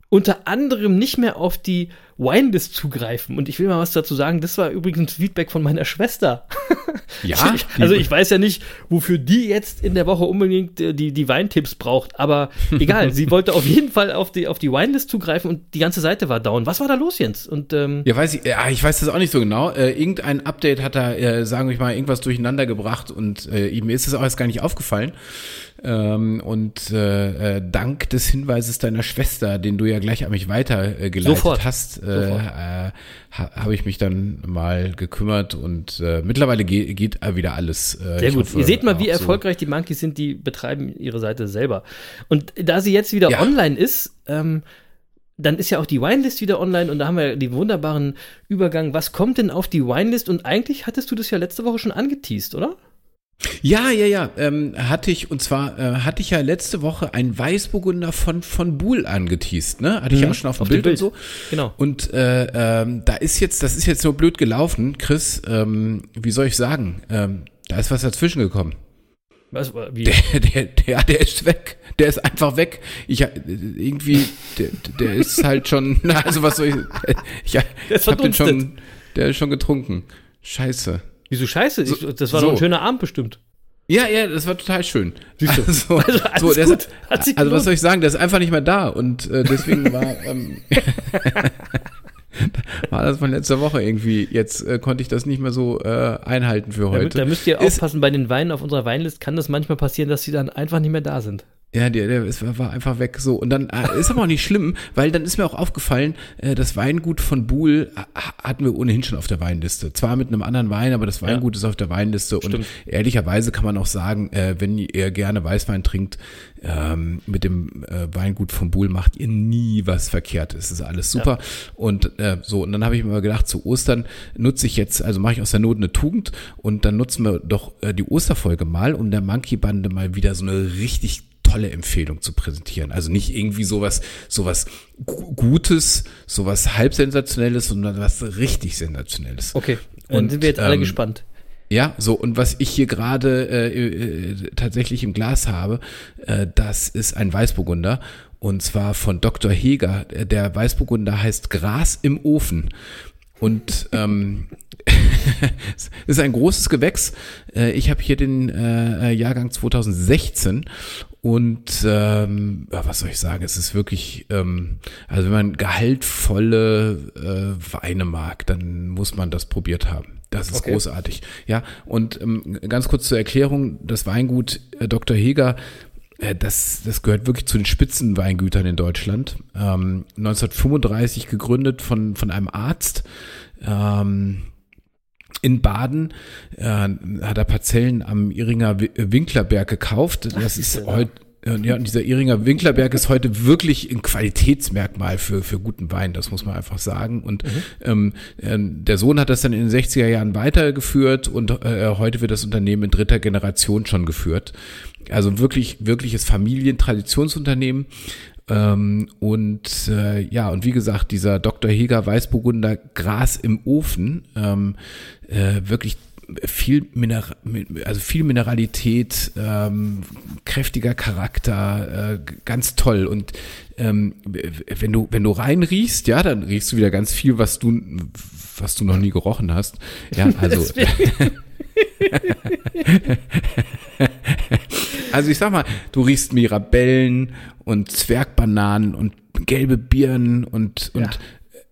unter anderem nicht mehr auf die Winelist zugreifen. Und ich will mal was dazu sagen, das war übrigens Feedback von meiner Schwester.
Ja,
also ich weiß ja nicht, wofür die jetzt in der Woche unbedingt äh, die, die Weintipps braucht, aber egal, sie wollte auf jeden Fall auf die, auf die Winelist zugreifen und die ganze Seite war down. Was war da los, Jens? Und ähm,
Ja, weiß ich, ja, ich weiß das auch nicht so genau. Äh, irgendein Update hat da, äh, sagen wir mal, irgendwas durcheinander gebracht und äh, mir ist es auch erst gar nicht aufgefallen. Ähm, und äh, äh, dank des Hinweises deiner Schwester, den du ja gleich an mich weitergeleitet äh, geleitet
Sofort.
hast, äh, äh, ha, habe ich mich dann mal gekümmert und äh, mittlerweile ge geht äh, wieder alles. Äh,
Sehr gut.
hoffe,
Ihr seht mal, wie
so.
erfolgreich die Monkeys sind, die betreiben ihre Seite selber. Und da sie jetzt wieder
Ja.
online ist, ähm, dann ist ja auch die Winelist wieder online und da haben wir den wunderbaren Übergang. Was kommt denn auf die Winelist? Und eigentlich hattest du das ja letzte Woche schon angeteased, oder?
Ja, ja, ja, ähm, hatte ich, und zwar äh, hatte ich ja letzte Woche einen Weißburgunder von, von Buhl angeteased, ne? Hatte ich
Mhm,
auch schon auf dem Bild,
Bild.
und so.
Genau.
Und äh, ähm, da ist jetzt, das ist jetzt so blöd gelaufen, Chris, ähm, wie soll ich sagen, ähm, da ist was dazwischen gekommen.
Was, wie?
Der, der, der, der ist weg. Der ist einfach weg. Ich äh, irgendwie, der, der ist halt schon, na, also was soll ich, ich,
Der ist
ich hab den schon, der ist schon getrunken. Scheiße.
Wieso scheiße?
So-
ich, das war
so.
doch ein schöner Abend bestimmt.
Ja, ja, das war total schön.
Siehst du.
Also,
Also
so, der
gut. Hat
also
gelohnt.
was soll ich sagen, der ist einfach nicht mehr da und äh, deswegen war, ähm, war das von letzter Woche irgendwie. Jetzt äh, konnte ich das nicht mehr so äh, einhalten für
Da,
heute.
da müsst ihr
Ist-
aufpassen, bei den Weinen auf unserer Weinlist kann das manchmal passieren, dass sie dann einfach nicht mehr da sind.
Ja, der, der ist, war einfach weg. So, und dann äh, ist aber auch nicht schlimm, weil dann ist mir auch aufgefallen, äh, das Weingut von Buhl äh, hatten wir ohnehin schon auf der Weinliste. Zwar mit einem anderen Wein, aber das Weingut ist auf der Weinliste. Und
Stimmt.
ehrlicherweise kann man auch sagen, äh, wenn ihr gerne Weißwein trinkt, ähm, mit dem äh, Weingut von Buhl macht ihr nie was verkehrt. Es ist alles super. Und äh, so, und dann habe ich mir mal gedacht, zu Ostern nutze ich jetzt, also mache ich aus der Not eine Tugend und dann nutzen wir doch äh, die Osterfolge mal, um der Monkey-Bande mal wieder so eine richtig tolle Empfehlung zu präsentieren. Also nicht irgendwie sowas, sowas Gu- Gutes, sowas halb sensationelles, sondern was richtig sensationelles.
Okay, dann
Und,
sind wir jetzt alle
ähm,
gespannt.
Ja, so und was ich hier gerade äh, äh, tatsächlich im Glas habe, äh, das ist ein Weißburgunder und zwar von Dr. Heger. Äh, Der Weißburgunder heißt Gras im Ofen und ähm, es ist ein großes Gewächs. Äh, Ich habe hier den äh, Jahrgang 2016 und ähm, was soll ich sagen? Es ist wirklich, ähm, also wenn man gehaltvolle äh, Weine mag, dann muss man das probiert haben. Das ist
Okay.
großartig. Ja, und ähm, ganz kurz zur Erklärung, das Weingut äh, Dr. Heger, äh, das, das gehört wirklich zu den Spitzenweingütern in Deutschland. Ähm, 1935 gegründet von, von einem Arzt. Ähm, in Baden äh, hat er Parzellen am Iringer Wi- Winklerberg gekauft. Das ist heute ja, und dieser Iringer Winklerberg ist heute wirklich ein Qualitätsmerkmal für, für guten Wein, das muss man einfach sagen. Und ähm, äh, der Sohn hat das dann in den 60er Jahren weitergeführt und äh, heute wird das Unternehmen in dritter Generation schon geführt. Also wirklich, wirkliches Familientradtionsunternehmen. Ähm, und äh, ja, und wie gesagt, dieser Dr. Heger Weißburgunder Gras im Ofen, ähm, äh, wirklich viel Miner also viel Mineralität, ähm, kräftiger Charakter, äh, ganz toll. Und ähm, wenn du wenn du reinriechst, ja, dann riechst du wieder ganz viel, was du was du noch nie gerochen hast. Ja, also Also ich sag mal, du riechst Mirabellen und Zwergbananen und gelbe Birnen und, und,
Ja.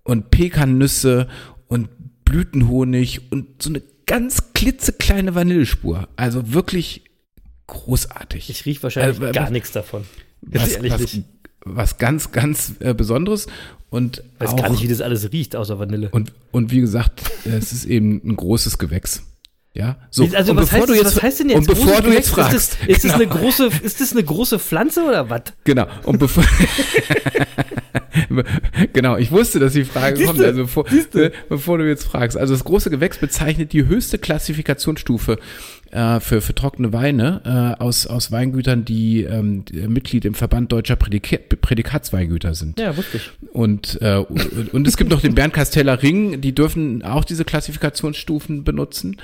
und Pekannüsse und Blütenhonig und so eine ganz klitzekleine Vanillespur. Also wirklich großartig.
Ich rieche wahrscheinlich
Äh,
gar
was-
nichts davon. Ganz
was,
ehrlich
was,
nicht.
was ganz, ganz äh, Besonderes und
Ich weiß
auch,
gar nicht, wie das alles riecht, außer Vanille.
und, und wie gesagt, es ist eben ein großes Gewächs. Ja, so.
also
und
was, heißt,
du
das-
jetzt,
was heißt denn jetzt
und bevor du jetzt fragst,
Ist das, ist, das
genau.
eine große, ist das eine große Pflanze oder was?
Genau. Und bevor genau, ich wusste, dass die Frage kommt, also bevor, bevor du jetzt fragst. Also das große Gewächs bezeichnet die höchste Klassifikationsstufe äh, für, für trockene Weine äh, aus, aus Weingütern, die ähm, Mitglied im Verband deutscher Prädika Prädikatsweingüter sind.
Ja, wusste ich.
Und, äh, und, und es gibt noch den Bernd-Casteller Ring, die dürfen auch diese Klassifikationsstufen benutzen.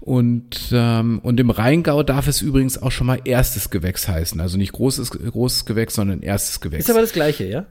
Und, ähm, und im Rheingau darf es übrigens auch schon mal erstes Gewächs heißen. Also nicht großes, großes Gewächs, sondern erstes Gewächs.
Ist aber das Gleiche, ja?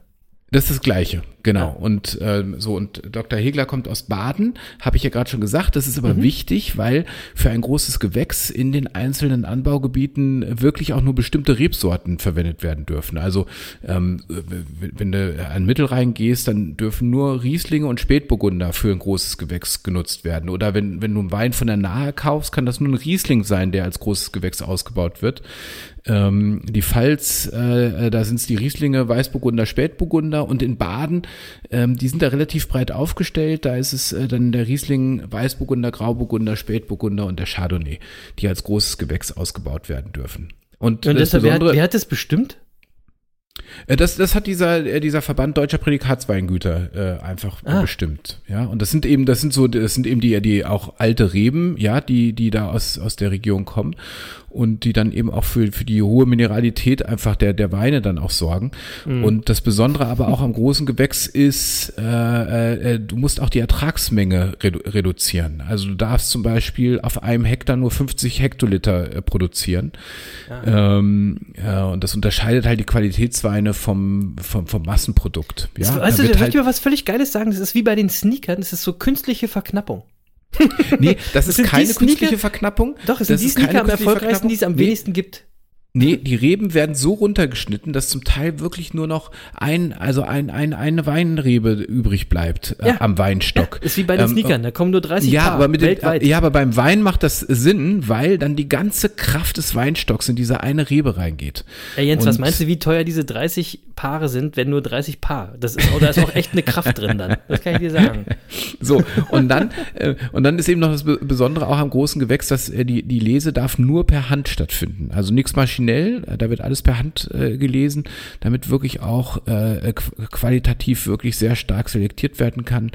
Das ist das Gleiche, genau. Und ähm, so, und Dr. Hegler kommt aus Baden, habe ich ja gerade schon gesagt. Das ist aber
Mhm.
wichtig, weil für ein großes Gewächs in den einzelnen Anbaugebieten wirklich auch nur bestimmte Rebsorten verwendet werden dürfen. Also ähm, wenn du an Mittelrhein gehst, dann dürfen nur Rieslinge und Spätburgunder für ein großes Gewächs genutzt werden. Oder wenn, wenn du einen Wein von der Nahe kaufst, kann das nur ein Riesling sein, der als großes Gewächs ausgebaut wird. Ähm, die Pfalz, äh, äh, da sind es die Rieslinge, Weißburgunder, Spätburgunder und in Baden, ähm, die sind da relativ breit aufgestellt. Da ist es äh, dann der Riesling, Weißburgunder, Grauburgunder, Spätburgunder und der Chardonnay, die als großes Gewächs ausgebaut werden dürfen. Und,
Und
das
deshalb, wer, hat, wer hat das bestimmt?
äh, das, das hat dieser, äh, dieser Verband deutscher Prädikatsweingüter äh, einfach
Ah.
bestimmt. Ja, und das sind eben, das sind so, das sind eben die, die auch alte Reben, ja, die, die da aus, aus der Region kommen und die dann eben auch für, für die hohe Mineralität einfach der, der Weine dann auch sorgen. Und das Besondere aber auch am großen Gewächs ist, äh, äh, du musst auch die Ertragsmenge redu reduzieren. Also du darfst zum Beispiel auf einem Hektar nur 50 Hektoliter äh, produzieren. Ähm, ja, und das unterscheidet halt die Qualitätsweine vom, vom, vom Massenprodukt. Ja,
weißt
Da
du,
wird
soll ich
halt,
dir was völlig Geiles sagen? Das ist wie bei den Sneakern, das ist so künstliche Verknappung.
Nee, das ist keine künstliche Verknappung.
Doch, es sind
das
die Sneaker am erfolgreichsten, die es am
Verknappung.
wenigsten gibt.
Nee, die Reben werden so runtergeschnitten, dass zum Teil wirklich nur noch ein, also ein, ein, eine Weinrebe übrig bleibt äh,
Ja.
am Weinstock.
Ist wie bei den
Ähm,
Sneakern, da kommen nur 30
ja,
Paar
aber mit dem,
weltweit.
ja, aber beim Wein macht das Sinn, weil dann die ganze Kraft des Weinstocks in diese eine Rebe reingeht.
Ey Jens, was
Und-
meinst du, wie teuer diese 30 Paare sind, wenn nur 30 Paar? Das ist, oh, da ist auch echt eine Kraft drin dann. Das kann ich dir sagen.
So, und dann, äh, und dann ist eben noch das Be- Besondere auch am großen Gewächs, dass äh, die, die Lese darf nur per Hand stattfinden. Also nichts maschinell, äh, da wird alles per Hand äh, gelesen, damit wirklich auch äh, qu qualitativ wirklich sehr stark selektiert werden kann.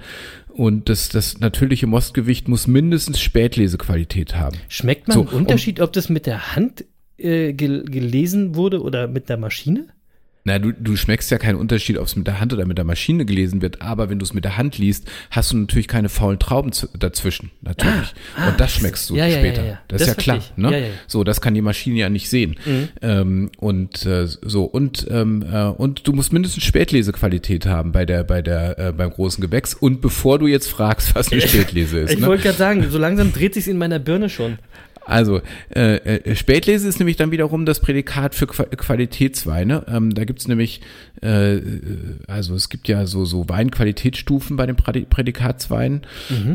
Und das, das natürliche Mostgewicht muss mindestens Spätlesequalität haben.
Schmeckt man
So,
einen Unterschied, ob das mit der Hand äh, gel gelesen wurde oder mit der Maschine?
Na, du, du schmeckst ja keinen Unterschied, ob es mit der Hand oder mit der Maschine gelesen wird, aber wenn du es mit der Hand liest, hast du natürlich keine faulen Trauben dazwischen, natürlich.
Ah,
und das schmeckst du
ja,
später.
ja, ja.
Das,
Das
ist ja klar,
ich.
ne? So, das kann die Maschine ja nicht sehen. Ähm, und äh, so und ähm, äh, und du musst mindestens Spätlesequalität haben bei der bei der äh, beim großen Gewächs. Und bevor du jetzt fragst, was eine Spätlese ist,
Ich
ne?
wollte gerade sagen, so langsam dreht sich in meiner Birne schon.
Also, äh, äh, Spätlese ist nämlich dann wiederum das Prädikat für Qua Qualitätsweine. Ähm, da gibt's nämlich, äh, äh, also es gibt ja so, so Weinqualitätsstufen bei den Prädi- Prädikatsweinen.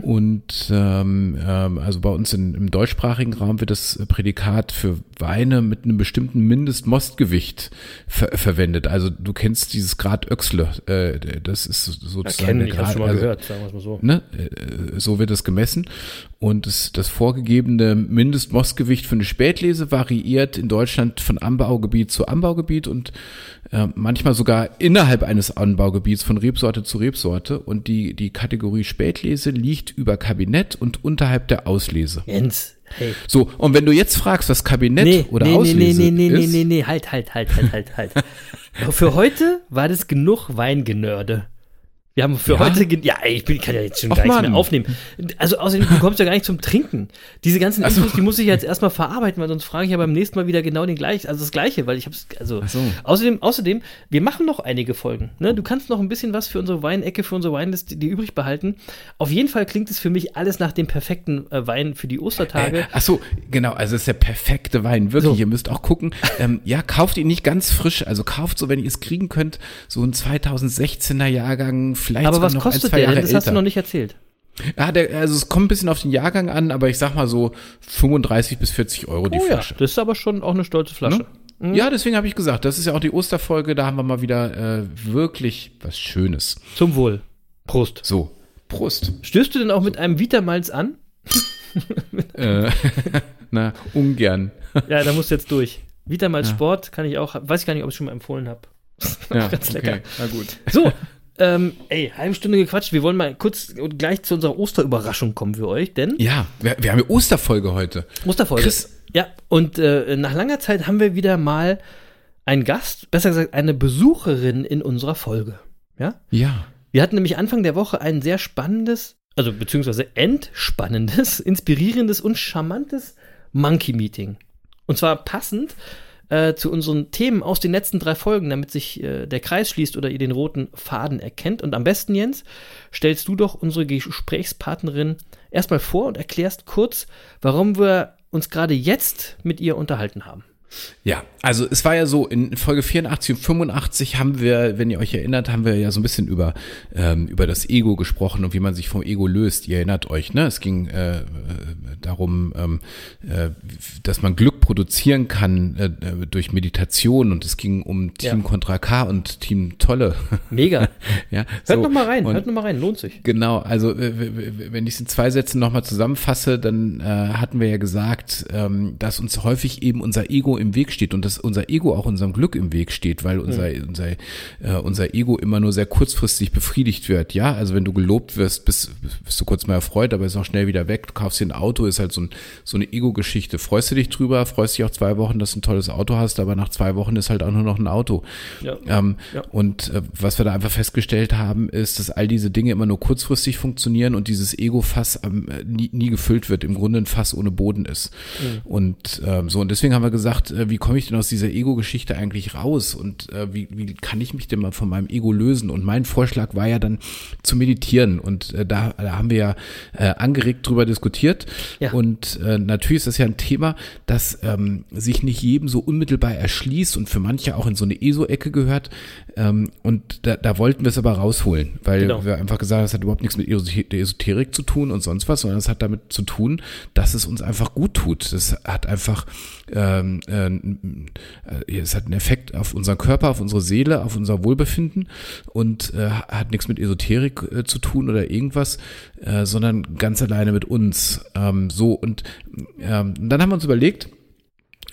Und ähm, ähm, also bei uns in, im deutschsprachigen Raum wird das Prädikat für Weine mit einem bestimmten Mindestmostgewicht ver verwendet. Also du kennst dieses Grad Öxle, äh, das ist sozusagen der
ich habe
Grad,
schon mal
also,
gehört, sagen wir es mal so.
ne, äh, so wird es gemessen. Und das, das vorgegebene Mindestmostgewicht für eine Spätlese variiert in Deutschland von Anbaugebiet zu Anbaugebiet und äh, manchmal sogar innerhalb eines Anbaugebiets von Rebsorte zu Rebsorte. Und die, die Kategorie Spätlese liegt über Kabinett und unterhalb der Auslese.
Jens, hey.
So, und wenn du jetzt fragst, was Kabinett
Nee,
oder
nee, nee,
Auslese
nee, nee, nee,
ist,
nee, nee, halt, halt, halt, halt, halt, halt. für heute war das genug Weingenörde. Wir haben für
Ja?
heute, ja, ich bin, kann ja jetzt schon
Ach,
gar nichts
Mann.
mehr aufnehmen. Also außerdem, du kommst ja gar nicht zum Trinken. Diese ganzen Infos, die muss ich jetzt erstmal verarbeiten, weil sonst frage ich ja beim nächsten Mal wieder genau den gleichen, also das Gleiche, weil ich hab's, also,
so.
außerdem, außerdem, wir machen noch einige Folgen, ne? Du kannst noch ein bisschen was für unsere Weinecke, für unsere Weinliste, die übrig behalten. Auf jeden Fall klingt es für mich alles nach dem perfekten äh, Wein für die Ostertage.
Äh, ach so, genau, also es ist der perfekte Wein, wirklich.
So.
Ihr müsst auch gucken. Ähm, ja, kauft ihn nicht ganz frisch, also kauft so, wenn ihr es kriegen könnt, so ein 2016er Jahrgang, vielleicht
Aber was kostet
ein,
der denn? Das hast du noch nicht erzählt.
Ja, der, also es kommt ein bisschen auf den Jahrgang an, aber ich sag mal so 35 bis 40 Euro die
Oh ja,
Flasche.
das ist aber schon auch eine stolze Flasche.
Ne? Ja, deswegen habe ich gesagt, das ist ja auch die Osterfolge, da haben wir mal wieder äh, wirklich was Schönes.
Zum Wohl. Prost.
So, Prost.
Stößt du denn auch mit einem Vitamalz an?
Äh, na, ungern.
Ja, da musst du jetzt durch. Vitamalz Sport kann ich auch, weiß ich gar nicht, ob ich schon mal empfohlen habe.
Ja,
Ganz lecker.
Na gut.
So, ähm, ey, halbe Stunde gequatscht. Wir wollen mal kurz und gleich zu unserer Osterüberraschung kommen für euch, denn
Ja, wir, wir haben ja Osterfolge heute.
Osterfolge.
Chris.
Ja, und äh, nach langer Zeit haben wir wieder mal einen Gast, besser gesagt eine Besucherin in unserer Folge. Ja?
Ja.
Wir hatten nämlich Anfang der Woche ein sehr spannendes, also beziehungsweise entspannendes, inspirierendes und charmantes Monkey Meeting. Und zwar passend äh, zu unseren Themen aus den letzten drei Folgen, damit sich äh, der Kreis schließt oder ihr den roten Faden erkennt. Und am besten, Jens, stellst du doch unsere Gesprächspartnerin erstmal vor und erklärst kurz, warum wir uns gerade jetzt mit ihr unterhalten haben.
Ja, also es war ja so, in Folge 84 und 85 haben wir, wenn ihr euch erinnert, haben wir ja so ein bisschen über, ähm, über das Ego gesprochen und wie man sich vom Ego löst. Ihr erinnert euch, ne? Es ging äh, äh, darum, ähm, äh, dass man Glück produzieren kann äh, äh, durch Meditation und es ging um Team
Ja.
Contra K und Team Tolle.
Mega.
ja,
Hört
so.
noch mal rein,
Und-
hört noch mal rein, lohnt sich.
Genau, also wenn ich es in zwei Sätzen nochmal zusammenfasse, dann äh, hatten wir ja gesagt, ähm, dass uns häufig eben unser Ego im Weg steht und dass unser Ego auch unserem Glück im Weg steht, weil unser, unser, äh, unser Ego immer nur sehr kurzfristig befriedigt wird. Ja, also wenn du gelobt wirst, bist, bist du kurz mal erfreut, aber ist auch schnell wieder weg. Du kaufst dir ein Auto, ist halt so, ein, so eine Ego-Geschichte. Freust du dich drüber, freust dich auch zwei Wochen, dass du ein tolles Auto hast, aber nach zwei Wochen ist halt auch nur noch ein Auto.
Ja.
Ähm,
Ja.
Und äh, was wir da einfach festgestellt haben, ist, dass all diese Dinge immer nur kurzfristig funktionieren und dieses Ego-Fass ähm, nie, nie gefüllt wird, im Grunde ein Fass ohne Boden ist. Und ähm, so, und deswegen haben wir gesagt, äh, wie komme ich denn aus dieser Ego-Geschichte eigentlich raus und äh, wie, wie kann ich mich denn mal von meinem Ego lösen? Und mein Vorschlag war ja dann zu meditieren und äh, da, da haben wir ja äh, angeregt drüber diskutiert.
Ja.
Und äh, natürlich ist das ja ein Thema, das ähm, sich nicht jedem so unmittelbar erschließt und für manche auch in so eine ESO-Ecke gehört. Ähm, und da, da wollten wir es aber rausholen, weil
Genau.
wir einfach gesagt haben, das hat überhaupt nichts mit der Esoterik zu tun und sonst was, sondern es hat damit zu tun, dass es uns einfach gut tut. Das hat einfach, ähm, äh, es hat einen Effekt auf unseren Körper, auf unsere Seele, auf unser Wohlbefinden und äh, hat nichts mit Esoterik äh, zu tun oder irgendwas, äh, sondern ganz alleine mit uns. Ähm, so und ähm, dann haben wir uns überlegt,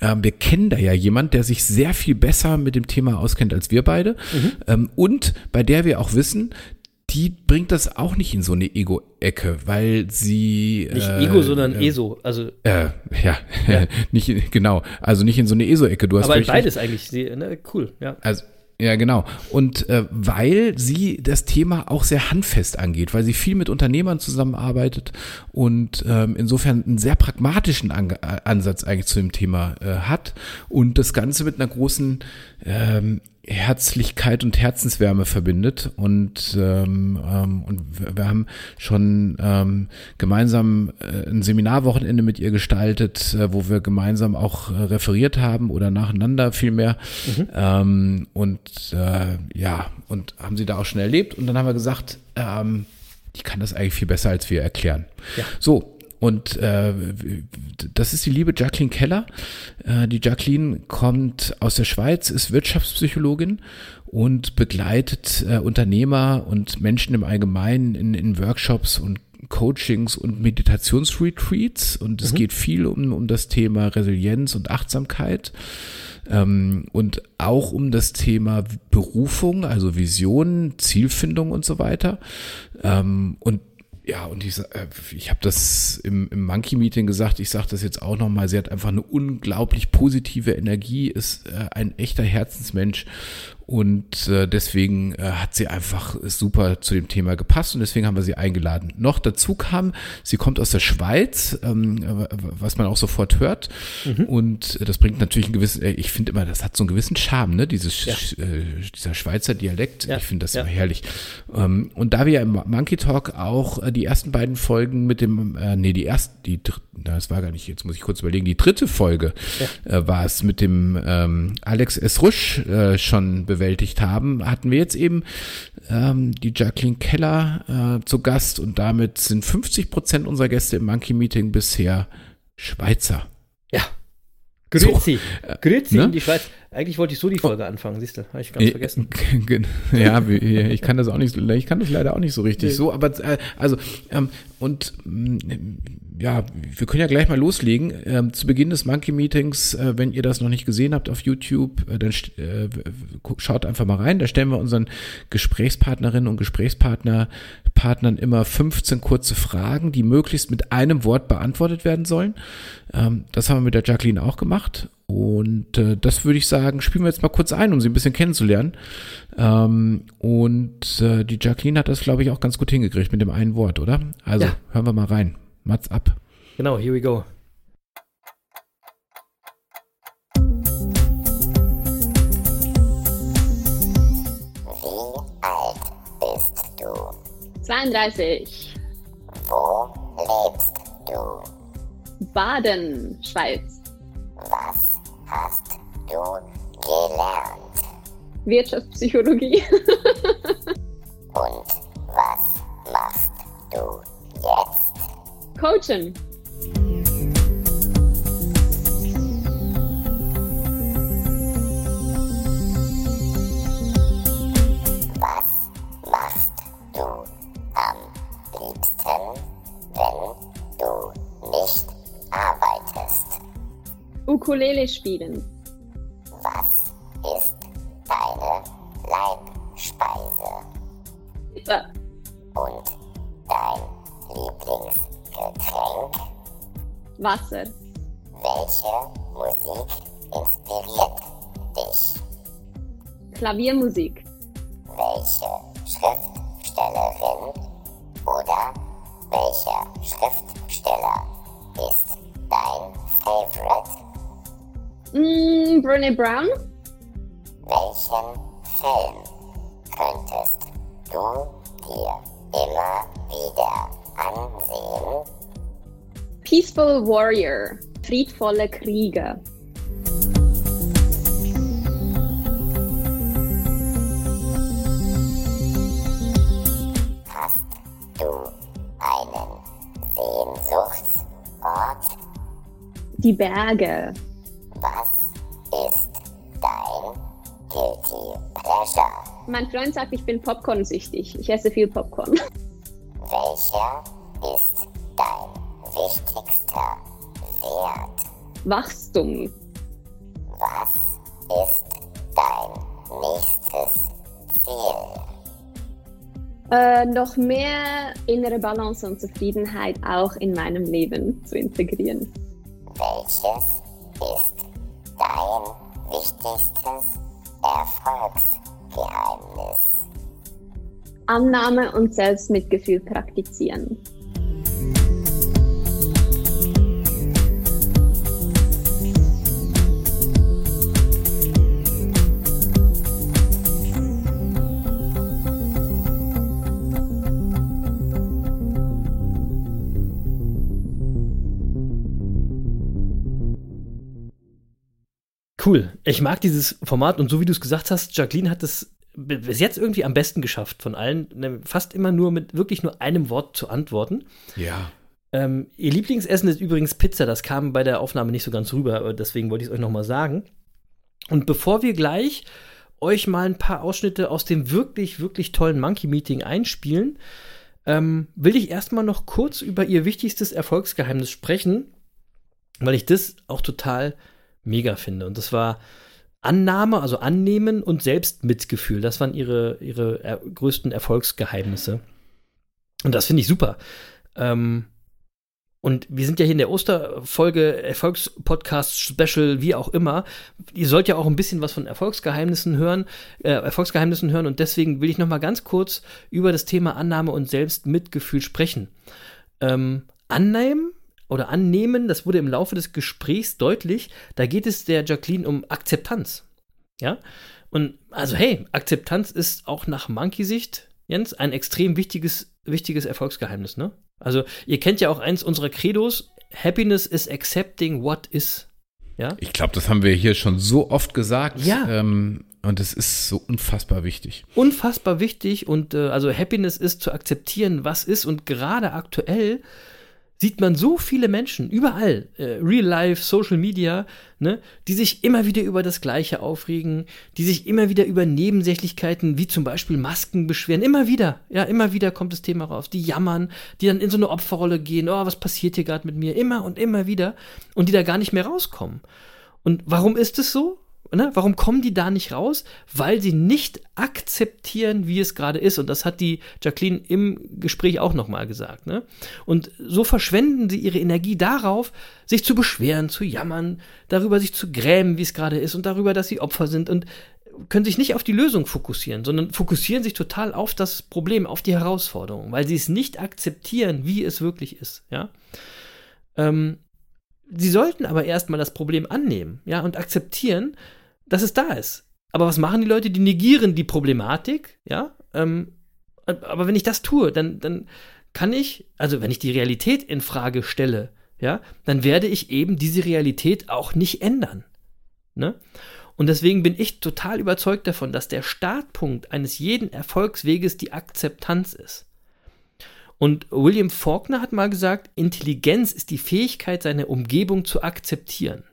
ähm, wir kennen da ja jemand, der sich sehr viel besser mit dem Thema auskennt als wir beide ähm, und bei der wir auch wissen, die bringt das auch nicht in so eine Ego-Ecke, weil sie.
Nicht
äh,
Ego, sondern
äh,
ESO. Also,
Äh, ja, nicht in- genau. Also nicht in so eine ESO-Ecke. Du hast
aber beides eigentlich. Sie- Ne, cool, ja.
Also, ja, genau. Und äh, weil sie das Thema auch sehr handfest angeht, weil sie viel mit Unternehmern zusammenarbeitet und ähm, insofern einen sehr pragmatischen An äh, Ansatz eigentlich zu dem Thema äh, hat und das Ganze mit einer großen ähm, Herzlichkeit und Herzenswärme verbindet und ähm, ähm, und wir, haben schon ähm, gemeinsam äh, ein Seminarwochenende mit ihr gestaltet, äh, wo wir gemeinsam auch äh, referiert haben oder nacheinander vielmehr ähm, und äh, ja und haben sie da auch schon erlebt und dann haben wir gesagt, ähm, ich kann das eigentlich viel besser als wir erklären.
Ja.
So, und äh, das ist die liebe Jacqueline Keller. Äh, die Jacqueline kommt aus der Schweiz, ist Wirtschaftspsychologin und begleitet äh, Unternehmer und Menschen im Allgemeinen in, in Workshops und Coachings und Meditationsretreats. Und es geht viel um, um das Thema Resilienz und Achtsamkeit. Ähm, und auch um das Thema Berufung, also Vision, Zielfindung und so weiter. Ähm, und ja, und ich, äh, ich habe das im, im Monkey Meeting gesagt, ich sage das jetzt auch nochmal, sie hat einfach eine unglaublich positive Energie, ist äh, ein echter Herzensmensch und äh, deswegen äh, hat sie einfach super zu dem Thema gepasst und deswegen haben wir sie eingeladen. Noch dazu kam, sie kommt aus der Schweiz, ähm, äh, was man auch sofort hört und das bringt natürlich einen gewissen, äh, ich finde immer, das hat so einen gewissen Charme, ne, dieses,
Ja.
äh, dieser Schweizer Dialekt,
Ja,
ich finde das
ja.
immer herrlich. Ähm, und da wir ja im Monkey Talk auch äh, die ersten beiden Folgen mit dem, äh, nee, die erste, die dritte, das war gar nicht, jetzt muss ich kurz überlegen, die dritte Folge äh, war es mit dem ähm, Alex Esrusch äh, schon bewältigt haben, hatten wir jetzt eben ähm, die Jacqueline Keller äh, zu Gast und damit sind 50 Prozent unserer Gäste im Monkey Meeting bisher Schweizer.
Ja. Grüezi. Grüezi
ne?
in die Schweiz. Eigentlich wollte ich so die Folge anfangen, siehst du, habe ich ganz vergessen.
Äh, Ja, wie- ich kann das auch nicht, so- ich kann das leider auch nicht so richtig.
Nee.
So, aber äh, also ähm, und mm, ja, wir können ja gleich mal loslegen. Ähm, zu Beginn des Monkey Meetings, äh, wenn ihr das noch nicht gesehen habt auf YouTube, äh, dann äh, schaut einfach mal rein. Da stellen wir unseren Gesprächspartnerinnen und Gesprächspartner Partnern immer 15 kurze Fragen, die möglichst mit einem Wort beantwortet werden sollen. Ähm, das haben wir mit der Jacqueline auch gemacht. Und äh, das würde ich sagen, spielen wir jetzt mal kurz ein, um sie ein bisschen kennenzulernen. Ähm, und äh, die Jacqueline hat das, glaube ich, auch ganz gut hingekriegt mit dem einen Wort, oder? Also
Ja.
hören wir mal rein. Mats ab.
Genau, here we go.
Wie alt bist du?
32.
Wo lebst du?
Baden, Schweiz.
Was hast du gelernt?
Wirtschaftspsychologie.
Und was machst du jetzt?
Coachen.
Was machst du am liebsten, wenn du nicht arbeitest?
Ukulele spielen.
Was ist deine Leibspeise?
Pizza.
Und dein Lieblingsgetränk?
Wasser.
Welche Musik inspiriert dich?
Klaviermusik.
Welche Schriftstellerin oder welcher Schriftsteller ist dein Favorite?
Mm, Brené Brown.
Welchen Film könntest du dir immer wieder ansehen?
Peaceful Warrior. Friedvolle Krieger.
Hast du einen Sehnsuchtsort?
Die Berge. Mein Freund sagt, ich bin Popcorn-süchtig. Ich esse viel Popcorn.
Welcher ist dein wichtigster Wert?
Wachstum.
Was ist dein nächstes Ziel?
Äh, noch mehr innere Balance und Zufriedenheit auch in meinem Leben zu integrieren.
Welches
Annahme und Selbstmitgefühl praktizieren.
Cool. Ich mag dieses Format und so wie du es gesagt hast, Jacqueline hat es bis jetzt irgendwie am besten geschafft von allen, ne, fast immer nur mit wirklich nur einem Wort zu antworten.
Ja.
Ähm, ihr Lieblingsessen ist übrigens Pizza, das kam bei der Aufnahme nicht so ganz rüber, deswegen wollte ich es euch nochmal sagen. Und bevor wir gleich euch mal ein paar Ausschnitte aus dem wirklich, wirklich tollen Monkey Meeting einspielen, ähm, will ich erstmal noch kurz über ihr wichtigstes Erfolgsgeheimnis sprechen, weil ich das auch total mega finde. Und das war Annahme, also Annehmen und Selbstmitgefühl. Das waren ihre, ihre er größten Erfolgsgeheimnisse. Und das finde ich super. Ähm, und wir sind ja hier in der Osterfolge, Erfolgspodcast, Special, wie auch immer. Ihr sollt ja auch ein bisschen was von Erfolgsgeheimnissen hören, äh, Erfolgsgeheimnissen hören. Und deswegen will ich noch mal ganz kurz über das Thema Annahme und Selbstmitgefühl sprechen. Ähm, annehmen oder annehmen, das wurde im Laufe des Gesprächs deutlich, da geht es der Jacqueline um Akzeptanz. Ja? Und also hey, Akzeptanz ist auch nach Monkey-Sicht, Jens, ein extrem wichtiges, wichtiges Erfolgsgeheimnis, ne? Also, ihr kennt ja auch eins unserer Credos, Happiness is accepting what is. Ja?
Ich glaube, das haben wir hier schon so oft gesagt.
Ja.
Ähm, und es ist so unfassbar wichtig.
Unfassbar wichtig und äh, also Happiness ist zu akzeptieren, was ist und gerade aktuell sieht man so viele Menschen überall, äh, Real Life, Social Media, ne, die sich immer wieder über das Gleiche aufregen, die sich immer wieder über Nebensächlichkeiten wie zum Beispiel Masken beschweren. Immer wieder, ja, immer wieder kommt das Thema raus. Die jammern, die dann in so eine Opferrolle gehen. Oh, was passiert hier gerade mit mir? Immer und immer wieder. Und die da gar nicht mehr rauskommen. Und warum ist es so? Ne? Warum kommen die da nicht raus? Weil sie nicht akzeptieren, wie es gerade ist. Und das hat die Jacqueline im Gespräch auch nochmal gesagt. Ne? Und so verschwenden sie ihre Energie darauf, sich zu beschweren, zu jammern, darüber sich zu grämen, wie es gerade ist und darüber, dass sie Opfer sind und können sich nicht auf die Lösung fokussieren, sondern fokussieren sich total auf das Problem, auf die Herausforderung, weil sie es nicht akzeptieren, wie es wirklich ist. Ja. Ähm, sie sollten aber erstmal das Problem annehmen, ja, und akzeptieren, dass es da ist. Aber was machen die Leute? Die negieren die Problematik, ja. Ähm, aber wenn ich das tue, dann, dann kann ich, also wenn ich die Realität in Frage stelle, ja, dann werde ich eben diese Realität auch nicht ändern. Ne? Und deswegen bin ich total überzeugt davon, dass der Startpunkt eines jeden Erfolgsweges die Akzeptanz ist. Und William Faulkner hat mal gesagt, Intelligenz ist die Fähigkeit, seine Umgebung zu akzeptieren.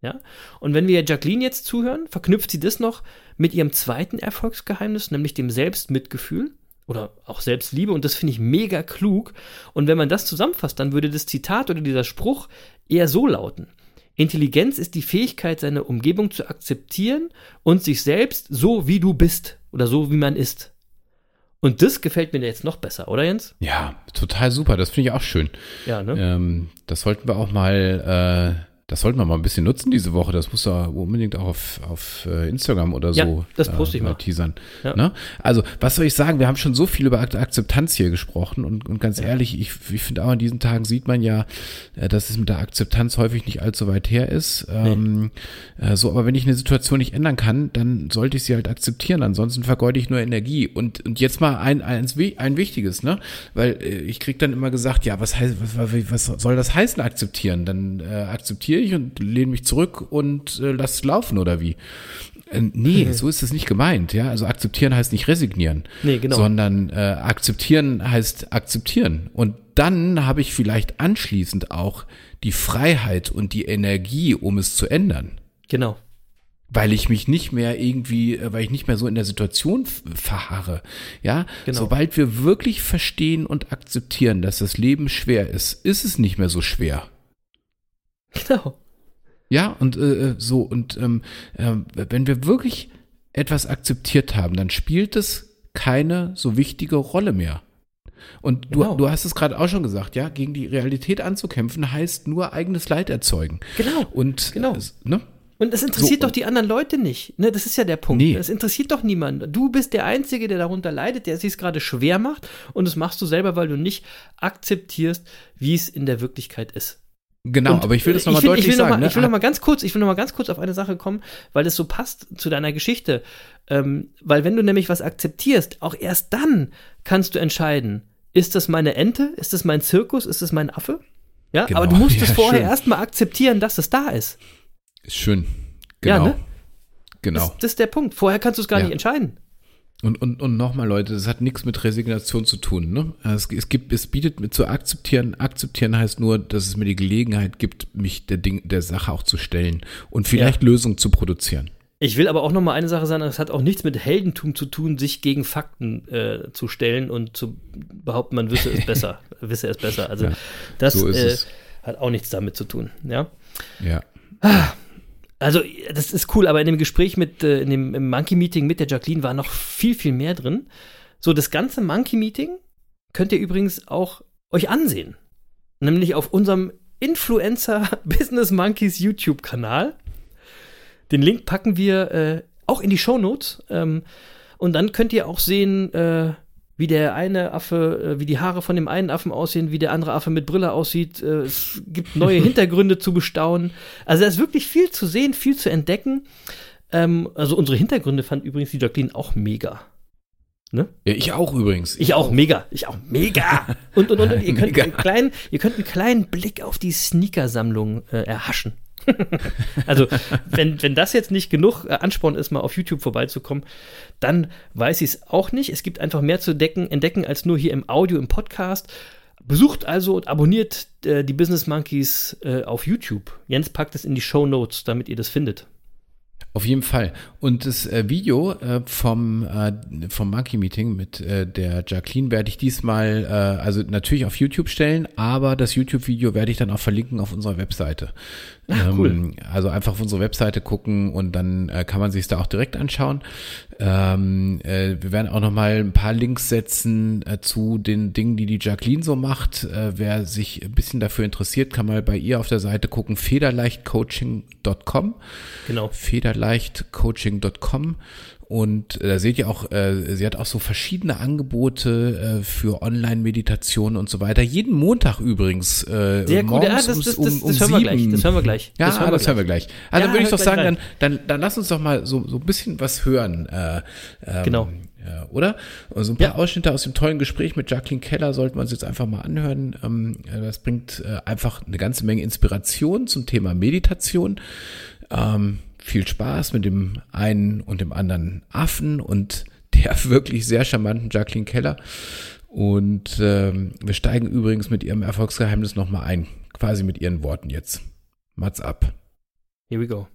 Ja? Und wenn wir Jacqueline jetzt zuhören, verknüpft sie das noch mit ihrem zweiten Erfolgsgeheimnis, nämlich dem Selbstmitgefühl oder auch Selbstliebe. Und das finde ich mega klug. Und wenn man das zusammenfasst, dann würde das Zitat oder dieser Spruch eher so lauten. Intelligenz ist die Fähigkeit, seine Umgebung zu akzeptieren und sich selbst so, wie du bist oder so, wie man ist. Und das gefällt mir jetzt noch besser, oder Jens?
Ja, total super. Das finde ich auch schön.
Ja, ne?
Ähm, das sollten wir auch mal äh, das sollten wir mal ein bisschen nutzen diese Woche. Das muss da unbedingt auch auf, auf äh, Instagram oder so
ja, das poste ich mal.
teasern. Ja. Ne? Also, was soll ich sagen? Wir haben schon so viel über Akzeptanz hier gesprochen und, und ganz ja. ehrlich, ich, ich finde auch an diesen Tagen sieht man ja, äh, dass es mit der Akzeptanz häufig nicht allzu weit her ist. Ähm, nee. äh, so, aber wenn ich eine Situation nicht ändern kann, dann sollte ich sie halt akzeptieren. Ansonsten vergeude ich nur Energie. Und, und jetzt mal ein, ein, ein wichtiges, ne? Weil äh, ich krieg dann immer gesagt, ja, was heißt, was, was soll das heißen, akzeptieren? Dann äh, akzeptiere ich und lehne mich zurück und äh, lass es laufen oder wie? Äh, nee, mhm. so ist es nicht gemeint, ja. Also akzeptieren heißt nicht resignieren,
nee, genau.
sondern äh, akzeptieren heißt akzeptieren. Und dann habe ich vielleicht anschließend auch die Freiheit und die Energie, um es zu ändern.
Genau.
Weil ich mich nicht mehr irgendwie, äh, weil ich nicht mehr so in der Situation verharre. Ja, genau. sobald wir wirklich verstehen und akzeptieren, dass das Leben schwer ist, ist es nicht mehr so schwer.
Genau.
Ja, und äh, äh, so, und ähm, äh, wenn wir wirklich etwas akzeptiert haben, dann spielt es keine so wichtige Rolle mehr. Und du,
Genau.
du hast es gerade auch schon gesagt, ja, gegen die Realität anzukämpfen heißt nur eigenes Leid erzeugen.
Genau,
Und
genau.
ne?
Und das interessiert
So.
doch die anderen Leute nicht. Ne, das ist ja der Punkt.
Nee.
Das interessiert doch niemanden. Du bist der Einzige, der darunter leidet, der es sich gerade schwer macht. Und das machst du selber, weil du nicht akzeptierst, wie es in der Wirklichkeit ist.
Genau,
Und,
aber ich will das
äh,
nochmal
will-
deutlich
ich will noch
sagen.
Mal,
ne?
Ich will noch mal ganz kurz, ich will noch mal ganz kurz auf eine Sache kommen, weil das so passt zu deiner Geschichte. Ähm, weil wenn du nämlich was akzeptierst, auch erst dann kannst du entscheiden, ist das meine Ente, ist das mein Zirkus, ist das mein Affe? Ja,
Genau.
aber du musst es
Ja,
vorher
schön.
erstmal akzeptieren, dass es da ist.
Ist schön.
Ja,
Genau.
ne?
Genau.
Das, das ist der Punkt. Vorher kannst du es gar
Ja.
nicht entscheiden.
Und, und, und nochmal, Leute, das hat nichts mit Resignation zu tun. Ne? Es, es gibt, es bietet mir zu akzeptieren. Akzeptieren heißt nur, dass es mir die Gelegenheit gibt, mich der Ding, der Sache auch zu stellen und vielleicht Lösungen zu produzieren.
Ich will aber auch noch mal eine Sache sagen, es hat auch nichts mit Heldentum zu tun, sich gegen Fakten äh, zu stellen und zu behaupten, man wisse es besser, wisse es besser. Also
Ja,
das
so
äh, hat auch nichts damit zu tun. Ja.
Ja.
Also, das ist cool, aber in dem Gespräch mit, äh, in dem Monkey-Meeting mit der Jacqueline war noch viel, viel mehr drin. So, das ganze Monkey-Meeting könnt ihr übrigens auch euch ansehen. Nämlich auf unserem Influencer Business Monkeys YouTube-Kanal. Den Link packen wir äh, auch in die Shownotes. Ähm, und dann könnt ihr auch sehen, äh, wie der eine Affe, äh, wie die Haare von dem einen Affen aussehen, wie der andere Affe mit Brille aussieht. Äh, es gibt neue Hintergründe zu bestaunen. Also da ist wirklich viel zu sehen, viel zu entdecken. Ähm, also unsere Hintergründe fand übrigens die Jacqueline auch mega. Ne?
ja, ich auch übrigens.
Ich auch mega. Ich auch mega. Und, und, und, und ihr, könnt
Mega.
einen kleinen, ihr könnt einen kleinen Blick auf die Sneakersammlung äh, erhaschen. also, wenn, wenn das jetzt nicht genug äh, Ansporn ist, mal auf YouTube vorbeizukommen, dann weiß ich es auch nicht. Es gibt einfach mehr zu decken, entdecken als nur hier im Audio, im Podcast. Besucht also und abonniert äh, die Business Monkeys äh, auf YouTube. Jens packt es in die Show Notes, damit ihr das findet.
Auf jeden Fall. Und das äh, Video äh, vom, äh, vom Monkey Meeting mit äh, der Jacqueline werde ich diesmal, äh, also natürlich auf YouTube stellen, aber das YouTube-Video werde ich dann auch verlinken auf unserer Webseite.
Ah, cool.
Ähm, also einfach auf unsere Webseite gucken und dann äh, kann man sich da auch direkt anschauen. Ähm, äh, wir werden auch noch mal ein paar Links setzen zu den Dingen, die die Jacqueline so macht. Wer sich ein bisschen dafür interessiert, kann mal bei ihr auf der Seite gucken, federleichtcoaching.com
Genau.
federleichtcoaching.com und äh, da seht ihr auch, äh, sie hat auch so verschiedene Angebote äh, für Online-Meditation und so weiter. Jeden Montag übrigens. Äh,
Sehr gut. Ja, das, das, das,
um,
das, hören wir gleich.
sieben.
Das hören wir gleich.
Ja, das hören, wir gleich. Also
Ja,
dann würde ich doch sagen,
gleich
dann, dann, dann lass uns doch mal so, so ein bisschen was hören. Äh, ähm,
Genau.
Ja, oder? Also ein paar
Ja.
Ausschnitte aus dem tollen Gespräch mit Jacqueline Keller sollten wir uns jetzt einfach mal anhören. Ähm, äh, das bringt äh, einfach eine ganze Menge Inspiration zum Thema Meditation. Ähm, viel Spaß mit dem einen und dem anderen Affen und der wirklich sehr charmanten Jacqueline Keller. Und ähm, wir steigen übrigens mit ihrem Erfolgsgeheimnis nochmal ein. Quasi mit ihren Worten jetzt. Mats ab.
Here we go.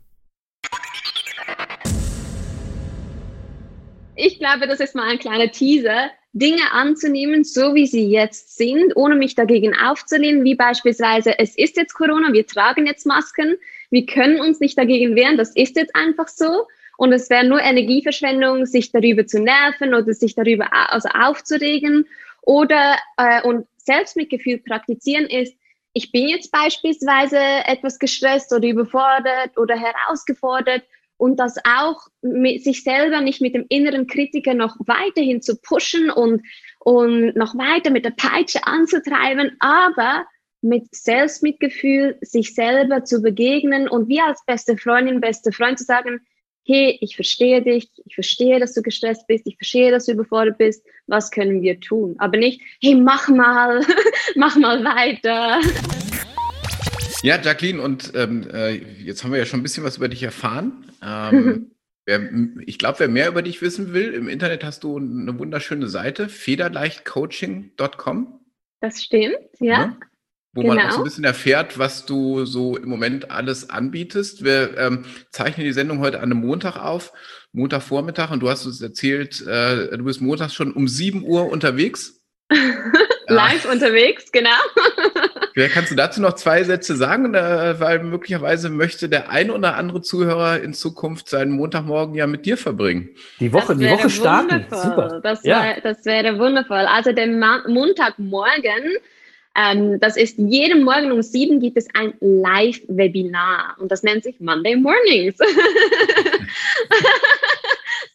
Ich glaube, das ist mal ein kleiner Teaser, Dinge anzunehmen, so wie sie jetzt sind, ohne mich dagegen aufzulehnen, wie beispielsweise, es ist jetzt Corona, wir tragen jetzt Masken, wir können uns nicht dagegen wehren, das ist jetzt einfach so. Und es wäre nur Energieverschwendung, sich darüber zu nerven oder sich darüber also aufzuregen. Oder äh, und Selbstmitgefühl praktizieren ist, ich bin jetzt beispielsweise etwas gestresst oder überfordert oder herausgefordert und das auch mit sich selber nicht mit dem inneren Kritiker noch weiterhin zu pushen und, und noch weiter mit der Peitsche anzutreiben, aber mit Selbstmitgefühl sich selber zu begegnen und wie als beste Freundin, beste Freund zu sagen, hey, ich verstehe dich, ich verstehe, dass du gestresst bist, ich verstehe, dass du überfordert bist, was können wir tun? Aber nicht, hey, mach mal, mach mal weiter.
Ja, Jacqueline, und ähm, äh, jetzt haben wir ja schon ein bisschen was über dich erfahren. Ähm, wer, ich glaube, wer mehr über dich wissen will, im Internet hast du eine wunderschöne Seite, federleichtcoaching.com.
Das stimmt, ja.
ne? Wo man auch so
genau.
ein bisschen erfährt, was du so im Moment alles anbietest. Wir ähm, zeichnen die Sendung heute an einem Montag auf, Montagvormittag, und du hast uns erzählt, äh, du bist montags schon um 7 Uhr unterwegs.
live unterwegs, genau.
Vielleicht kannst du dazu noch zwei Sätze sagen, äh, weil möglicherweise möchte der ein oder andere Zuhörer in Zukunft seinen Montagmorgen ja mit dir verbringen.
Die Woche, die
wäre
Woche starten.
wundervoll.
Super.
Das,
Ja.
wär, das wäre wundervoll. Also den Ma Montagmorgen, ähm, das ist jeden Morgen um sieben gibt es ein Live-Webinar und das nennt sich Monday Mornings.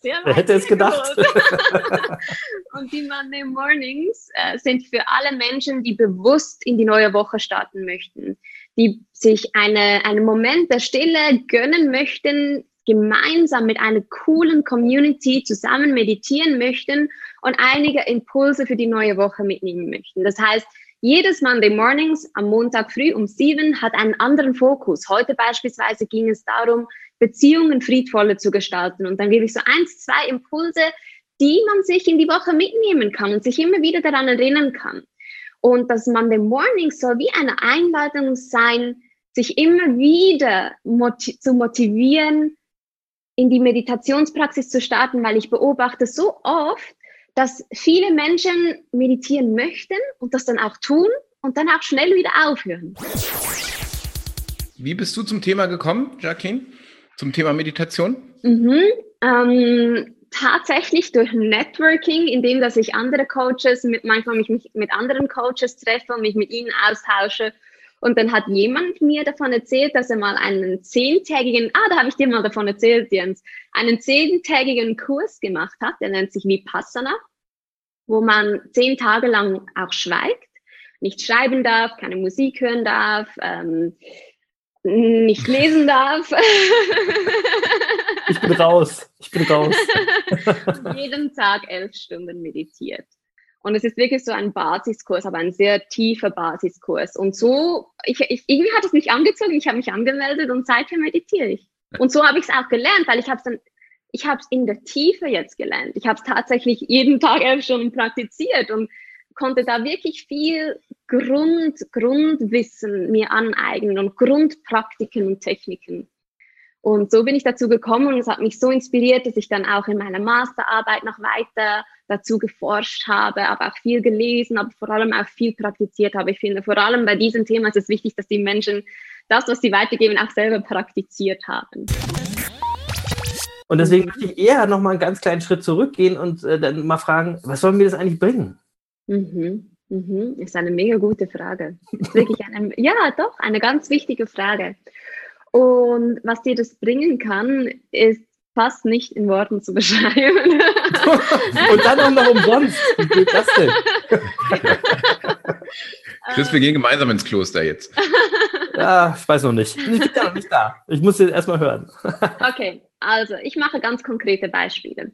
Sehr
Wer hätte es gedacht?
und die Monday Mornings äh, sind für alle Menschen, die bewusst in die neue Woche starten möchten, die sich eine, einen Moment der Stille gönnen möchten, gemeinsam mit einer coolen Community zusammen meditieren möchten und einige Impulse für die neue Woche mitnehmen möchten. Das heißt, jedes Monday Mornings am Montag früh um sieben hat einen anderen Fokus. Heute beispielsweise ging es darum, Beziehungen friedvoller zu gestalten. Und dann gebe ich so eins, zwei Impulse, die man sich in die Woche mitnehmen kann und sich immer wieder daran erinnern kann. Und das Monday Morning soll wie eine Einladung sein, sich immer wieder moti zu motivieren, in die Meditationspraxis zu starten, weil ich beobachte so oft, dass viele Menschen meditieren möchten und das dann auch tun und dann auch schnell wieder aufhören.
Wie bist du zum Thema gekommen, Jacqueline? Zum Thema Meditation?
Mhm. Ähm, tatsächlich durch Networking, indem dass ich andere Coaches, mit, manchmal mich, mich mit anderen Coaches treffe und mich mit ihnen austausche. Und dann hat jemand mir davon erzählt, dass er mal einen zehntägigen, ah, da habe ich dir mal davon erzählt, Jens, einen zehntägigen Kurs gemacht hat, der nennt sich Vipassana, wo man zehn Tage lang auch schweigt, nicht schreiben darf, keine Musik hören darf, ähm, nicht lesen darf.
Ich bin raus. Ich bin raus.
jeden Tag elf Stunden meditiert. Und es ist wirklich so ein Basiskurs, aber ein sehr tiefer Basiskurs. Und so, ich, ich, irgendwie hat es mich angezogen, ich habe mich angemeldet und seitdem meditiere ich. Und so habe ich es auch gelernt, weil ich habe es dann, ich habe es in der Tiefe jetzt gelernt. Ich habe es tatsächlich jeden Tag Stunden praktiziert und konnte da wirklich viel Grund, Grundwissen mir aneignen und Grundpraktiken und Techniken. Und so bin ich dazu gekommen und es hat mich so inspiriert, dass ich dann auch in meiner Masterarbeit noch weiter dazu geforscht habe, aber auch viel gelesen, aber vor allem auch viel praktiziert habe. Ich finde, vor allem bei diesem Thema ist es wichtig, dass die Menschen das, was sie weitergeben, auch selber praktiziert haben.
Und deswegen möchte ich eher noch mal einen ganz kleinen Schritt zurückgehen und äh, dann mal fragen, was soll mir das eigentlich bringen?
Mhm. Mhm. Ist eine mega gute Frage. Ist wirklich eine, ja, doch, eine ganz wichtige Frage. Und was dir das bringen kann, ist fast nicht in Worten zu beschreiben.
Und dann auch noch umsonst. Wie geht das denn?
Chris, wir gehen gemeinsam ins Kloster jetzt.
Ja, ich weiß noch nicht. Ich bin ja noch nicht da. Ich muss jetzt erstmal hören.
Okay, also ich mache ganz konkrete Beispiele.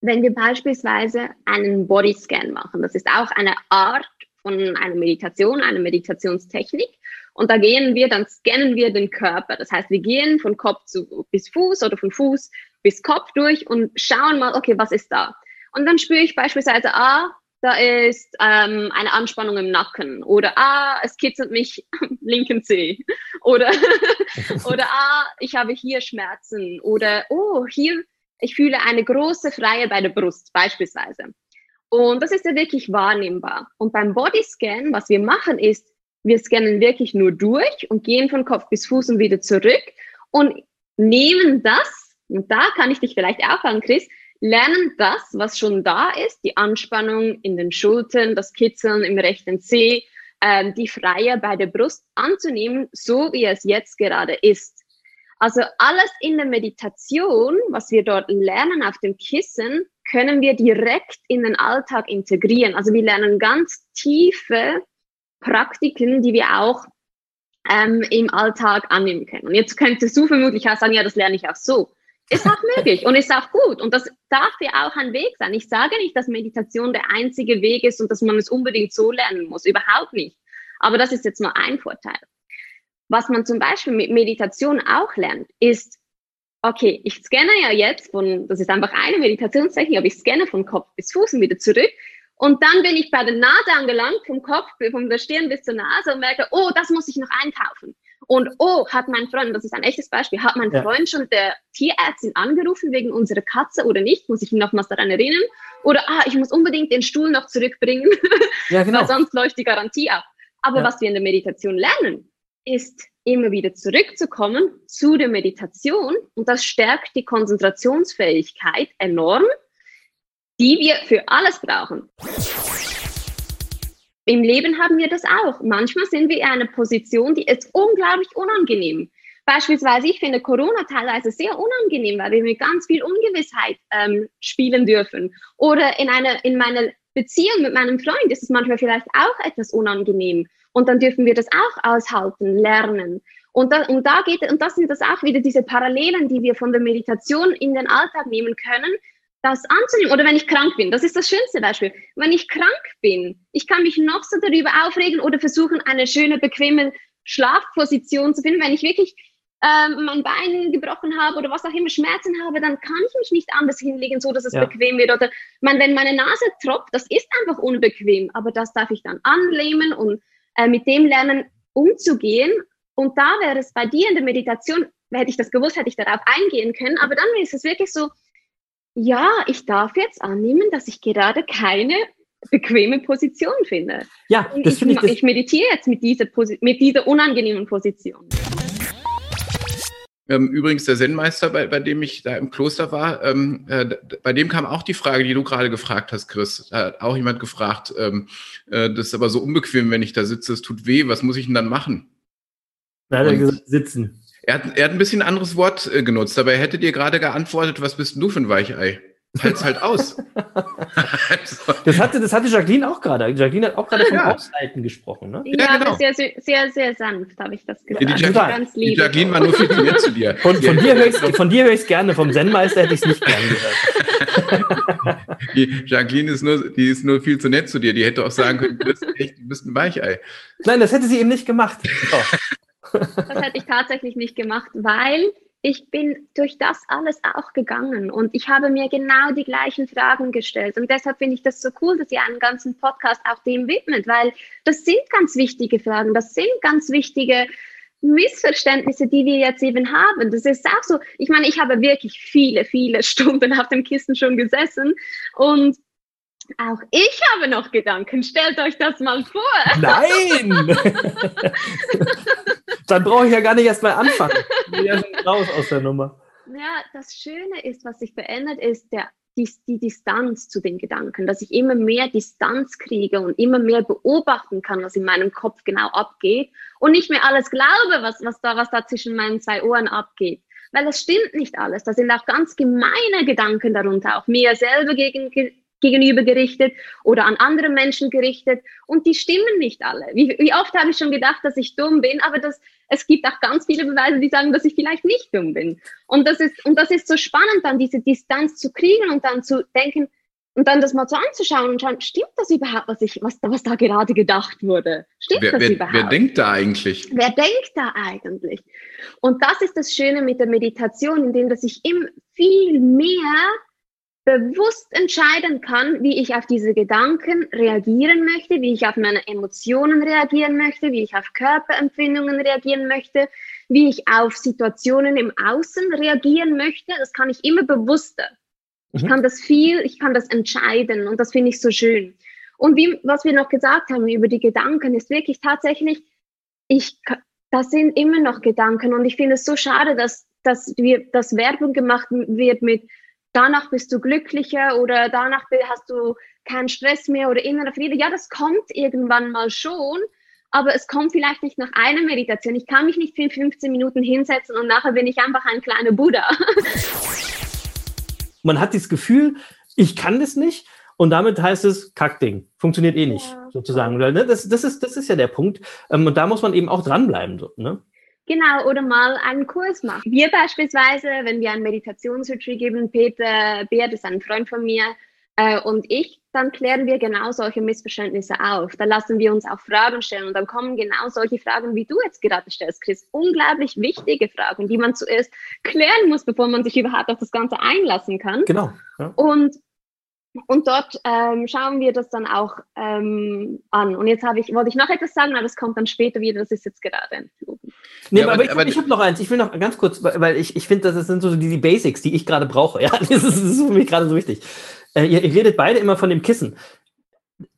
Wenn wir beispielsweise einen Bodyscan machen, das ist auch eine Art von einer Meditation, eine Meditationstechnik. Und da gehen wir, dann scannen wir den Körper. Das heißt, wir gehen von Kopf zu, bis Fuß oder von Fuß bis Kopf durch und schauen mal, okay, was ist da? Und dann spüre ich beispielsweise, ah, da ist ähm, eine Anspannung im Nacken oder ah, es kitzelt mich am linken Zeh oder, oder ah, ich habe hier Schmerzen oder oh, hier, ich fühle eine große Freie bei der Brust beispielsweise. Und das ist ja wirklich wahrnehmbar. Und beim Bodyscan, was wir machen, ist, wir scannen wirklich nur durch und gehen von Kopf bis Fuß und wieder zurück und nehmen das, und da kann ich dich vielleicht an, Chris, lernen das, was schon da ist, die Anspannung in den Schultern, das Kitzeln im rechten Zeh, ähm, die Freie bei der Brust anzunehmen, so wie es jetzt gerade ist. Also alles in der Meditation, was wir dort lernen auf dem Kissen, können wir direkt in den Alltag integrieren. Also wir lernen ganz tiefe Praktiken, die wir auch ähm, im Alltag annehmen können. Und jetzt könntest du vermutlich auch sagen, ja, das lerne ich auch so. Ist auch möglich und ist auch gut. Und das darf ja auch ein Weg sein. Ich sage nicht, dass Meditation der einzige Weg ist und dass man es unbedingt so lernen muss. Überhaupt nicht. Aber das ist jetzt mal ein Vorteil. Was man zum Beispiel mit Meditation auch lernt, ist, okay, ich scanne ja jetzt von, das ist einfach eine Meditationstechnik, aber ich scanne von Kopf bis Fuß und wieder zurück. Und dann bin ich bei der Nase angelangt, vom Kopf, von der Stirn bis zur Nase und merke, oh, das muss ich noch einkaufen. Und oh, hat mein Freund, das ist ein echtes Beispiel, hat mein
Ja.
Freund schon der Tierärztin angerufen wegen unserer Katze oder nicht? Muss ich ihn nochmals daran erinnern? Oder ah, ich muss unbedingt den Stuhl noch zurückbringen,
Ja, genau.
weil sonst läuft die Garantie ab. Aber
Ja.
was wir in der Meditation lernen, ist immer wieder zurückzukommen zu der Meditation und das stärkt die Konzentrationsfähigkeit enorm, die wir für alles brauchen. Im Leben haben wir das auch. Manchmal sind wir in einer Position, die ist unglaublich unangenehm. Beispielsweise, ich finde Corona teilweise sehr unangenehm, weil wir mit ganz viel Ungewissheit ähm, spielen dürfen. Oder in, einer, in meiner Beziehung mit meinem Freund ist es manchmal vielleicht auch etwas unangenehm. Und dann dürfen wir das auch aushalten, lernen. Und da, und da geht, und das sind das auch wieder diese Parallelen, die wir von der Meditation in den Alltag nehmen können, das anzunehmen. Oder wenn ich krank bin, das ist das schönste Beispiel. Wenn ich krank bin, ich kann mich noch so darüber aufregen oder versuchen, eine schöne, bequeme Schlafposition zu finden. Wenn ich wirklich ähm, mein Bein gebrochen habe oder was auch immer, Schmerzen habe, dann kann ich mich nicht anders hinlegen, so dass es
Ja.
bequem wird. Oder man, wenn meine Nase tropft, das ist einfach unbequem, aber das darf ich dann annehmen und äh, mit dem lernen umzugehen. Und da wäre es bei dir in der Meditation, hätte ich das gewusst, hätte ich darauf eingehen können. Aber dann ist es wirklich so, ja, ich darf jetzt annehmen, dass ich gerade keine bequeme Position finde.
Ja, das
ich,
finde ich, das,
ich meditiere jetzt mit dieser, Posi mit dieser unangenehmen Position.
Ähm, übrigens, der Zen-Meister, bei, bei dem ich da im Kloster war, ähm, äh, bei dem kam auch die Frage, die du gerade gefragt hast, Chris. Da hat auch jemand gefragt, ähm, äh, das ist aber so unbequem, wenn ich da sitze, es tut weh, was muss ich denn dann machen?
da hat er gesagt, sitzen.
Er hat, er hat ein bisschen ein anderes Wort äh, genutzt, aber er hätte dir gerade geantwortet, was bist denn du für ein Weichei? Halt's halt aus. also,
Das hatte, das hatte Jacqueline auch gerade. Jacqueline hat auch gerade vom
Ja.
Aushalten gesprochen, ne?
Ja,
Ja, genau.
aber sehr, sehr, sehr, sanft habe ich das gesagt.
die, Jacqueline,
Ganz
die. Jacqueline war nur viel zu nett zu dir.
Von, von, dir höre ich, es gerne, vom Zen-Meister hätte ich es nicht gern gehört.
Die Jacqueline ist nur, die ist nur viel zu nett zu dir. Die hätte auch sagen können, du bist echt, du bist ein Weichei.
Nein, das hätte sie eben nicht gemacht. So.
Das hätte ich tatsächlich nicht gemacht, weil ich bin durch das alles auch gegangen und ich habe mir genau die gleichen Fragen gestellt. Und deshalb finde ich das so cool, dass ihr einen ganzen Podcast auch dem widmet, weil das sind ganz wichtige Fragen, das sind ganz wichtige Missverständnisse, die wir jetzt eben haben. Das ist auch so, ich meine, ich habe wirklich viele, viele Stunden auf dem Kissen schon gesessen und auch ich habe noch Gedanken. Stellt euch das mal vor.
Nein! Dann brauche ich ja gar nicht erst mal anfangen. Ich bin ja raus aus der Nummer.
Ja, das Schöne ist, was sich verändert, ist der, die, die Distanz zu den Gedanken, dass ich immer mehr Distanz kriege und immer mehr beobachten kann, was in meinem Kopf genau abgeht und nicht mehr alles glaube, was, was, da, was da zwischen meinen zwei Ohren abgeht. Weil das stimmt nicht alles. Da sind auch ganz gemeine Gedanken darunter, auch mir selber gegen, ge- gegenüber gerichtet oder an andere Menschen gerichtet. Und die stimmen nicht alle. Wie, wie oft habe ich schon gedacht, dass ich dumm bin, aber das, es gibt auch ganz viele Beweise, die sagen, dass ich vielleicht nicht dumm bin. Und das ist, und das ist so spannend, dann diese Distanz zu kriegen und dann zu denken und dann das mal so anzuschauen und schauen, stimmt das überhaupt, was ich, was da, was da gerade gedacht wurde? Stimmt
Wer,
das
wer,
überhaupt?
wer denkt da eigentlich?
Wer denkt da eigentlich? Und das ist das Schöne mit der Meditation, indem dass ich im viel mehr bewusst entscheiden kann, wie ich auf diese Gedanken reagieren möchte, wie ich auf meine Emotionen reagieren möchte, wie ich auf Körperempfindungen reagieren möchte, wie ich auf Situationen im Außen reagieren möchte. Das kann ich immer bewusster. Ich
Mhm.
kann das viel, ich kann das entscheiden und das finde ich so schön. Und wie, was wir noch gesagt haben über die Gedanken, ist wirklich tatsächlich, ich, das sind immer noch Gedanken und ich finde es so schade, dass, dass wir, dass Werbung gemacht wird mit danach bist du glücklicher oder danach hast du keinen Stress mehr oder innerer Friede. Ja, das kommt irgendwann mal schon, aber es kommt vielleicht nicht nach einer Meditation. Ich kann mich nicht für 15 Minuten hinsetzen und nachher bin ich einfach ein kleiner Buddha.
Man hat das Gefühl, ich kann das nicht. Und damit heißt es Kackding. Funktioniert eh nicht,
Ja.
sozusagen. Ne, Das, das, ist, das ist ja der Punkt. Ähm, Und da muss man eben auch dranbleiben. So, ne?
Genau, oder mal einen Kurs machen. Wir beispielsweise, wenn wir einen Meditationsretreat geben, Peter Beer, das ist ein Freund von mir, äh, und ich, dann klären wir genau solche Missverständnisse auf. Da lassen wir uns auch Fragen stellen und dann kommen genau solche Fragen, wie du jetzt gerade stellst, Chris. Unglaublich wichtige Fragen, die man zuerst klären muss, bevor man sich überhaupt auf das Ganze einlassen kann.
Genau. Ja.
Und, und dort ähm, schauen wir das dann auch ähm, an. Und jetzt habe ich, wollte ich noch etwas sagen, aber das kommt dann später wieder, das ist jetzt gerade entflogen.
Nee,
Ja,
aber,
aber-
ich,
aber-
ich habe noch eins. Ich will noch ganz kurz, weil weil ich, ich finde, das sind so die, die Basics, die ich gerade brauche. Ja, das ist, das ist für mich gerade so wichtig. Äh, ihr, ihr redet beide immer von dem Kissen.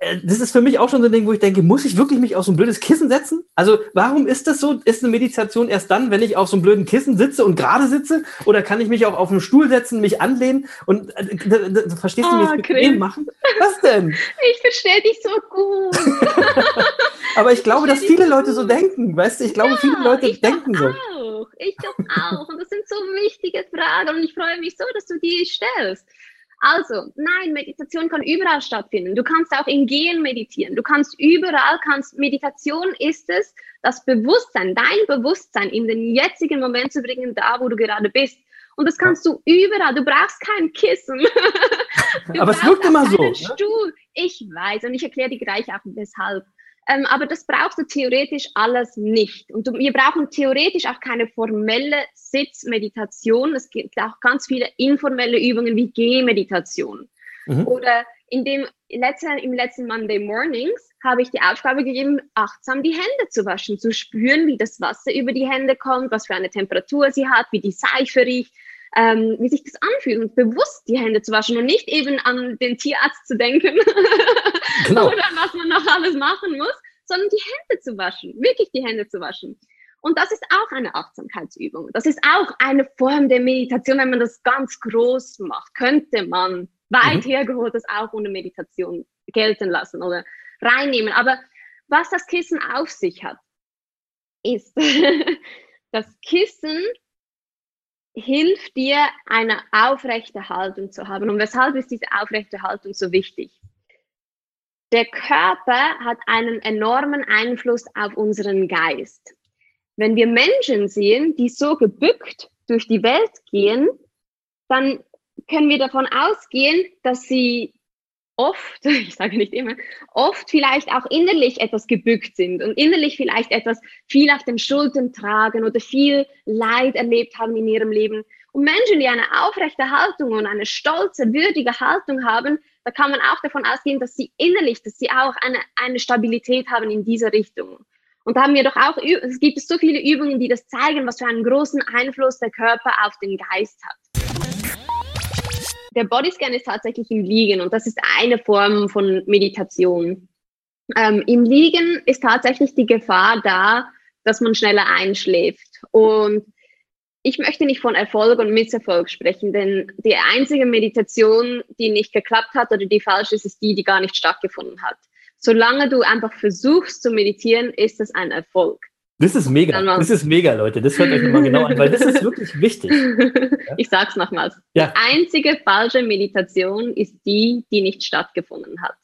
Äh, das ist für mich auch schon so ein Ding, wo ich denke, muss ich wirklich mich auf so ein blödes Kissen setzen? Also, warum ist das so? Ist eine Meditation erst dann, wenn ich auf so einem blöden Kissen sitze und gerade sitze? Oder kann ich mich auch auf einen Stuhl setzen, mich anlehnen und äh, d- verstehst du, wie
Ah,
ich dem machen? Was denn?
Ich verstehe dich so gut.
Aber ich glaube, dass viele Leute so denken, weißt du? Ich glaube, viele Leute
ich
denken so.
Auch. Ich doch auch. Und das sind so wichtige Fragen und ich freue mich so, dass du die stellst. Also, nein, Meditation kann überall stattfinden. Du kannst auch im Gehen meditieren. Du kannst überall, kannst, Meditation ist es, das Bewusstsein, dein Bewusstsein in den jetzigen Moment zu bringen, da wo du gerade bist. Und das kannst du überall. Du brauchst kein Kissen. Du
Aber es wirkt immer so, ne?
Stuhl. Ich weiß und ich erkläre dir gleich auch weshalb. Ähm, aber das brauchst du theoretisch alles nicht. Und wir brauchen theoretisch auch keine formelle Sitzmeditation. Es gibt auch ganz viele informelle Übungen wie Gehmeditation.
Mhm.
Oder in dem letzten, im letzten Monday Mornings habe ich die Aufgabe gegeben, achtsam die Hände zu waschen, zu spüren, wie das Wasser über die Hände kommt, was für eine Temperatur sie hat, wie die Seife riecht, ähm, wie sich das anfühlt und bewusst die Hände zu waschen und nicht eben an den Tierarzt zu denken
Genau.
oder was man noch alles machen muss, sondern die Hände zu waschen, wirklich die Hände zu waschen. Und das ist auch eine Achtsamkeitsübung. Das ist auch eine Form der Meditation, wenn man das ganz groß macht, könnte man weit
Mhm.
hergeholt das auch ohne Meditation gelten lassen oder reinnehmen. Aber was das Kissen auf sich hat, ist, das Kissen hilft dir, eine aufrechte Haltung zu haben. Und weshalb ist diese aufrechte Haltung so wichtig? Der Körper hat einen enormen Einfluss auf unseren Geist. Wenn wir Menschen sehen, die so gebückt durch die Welt gehen, dann können wir davon ausgehen, dass sie oft, ich sage nicht immer, oft vielleicht auch innerlich etwas gebückt sind und innerlich vielleicht etwas viel auf den Schultern tragen oder viel Leid erlebt haben in ihrem Leben. Und Menschen, die eine aufrechte Haltung und eine stolze, würdige Haltung haben, da kann man auch davon ausgehen, dass sie innerlich, dass sie auch eine, eine Stabilität haben in dieser Richtung. Und da haben wir doch auch, es gibt so viele Übungen, die das zeigen, was für einen großen Einfluss der Körper auf den Geist hat. Der Bodyscan ist tatsächlich im Liegen und das ist eine Form von Meditation. Ähm, Im Liegen ist tatsächlich die Gefahr da, dass man schneller einschläft. Und ich möchte nicht von Erfolg und Misserfolg sprechen, denn die einzige Meditation, die nicht geklappt hat oder die falsch ist, ist die, die gar nicht stattgefunden hat. Solange du einfach versuchst zu meditieren, ist das ein Erfolg.
Das ist mega. Das ist mega, Leute. Das hört euch mal genau an, weil das ist wirklich wichtig.
Ich sag's nochmals.
Ja.
Die einzige falsche Meditation ist die, die nicht stattgefunden hat.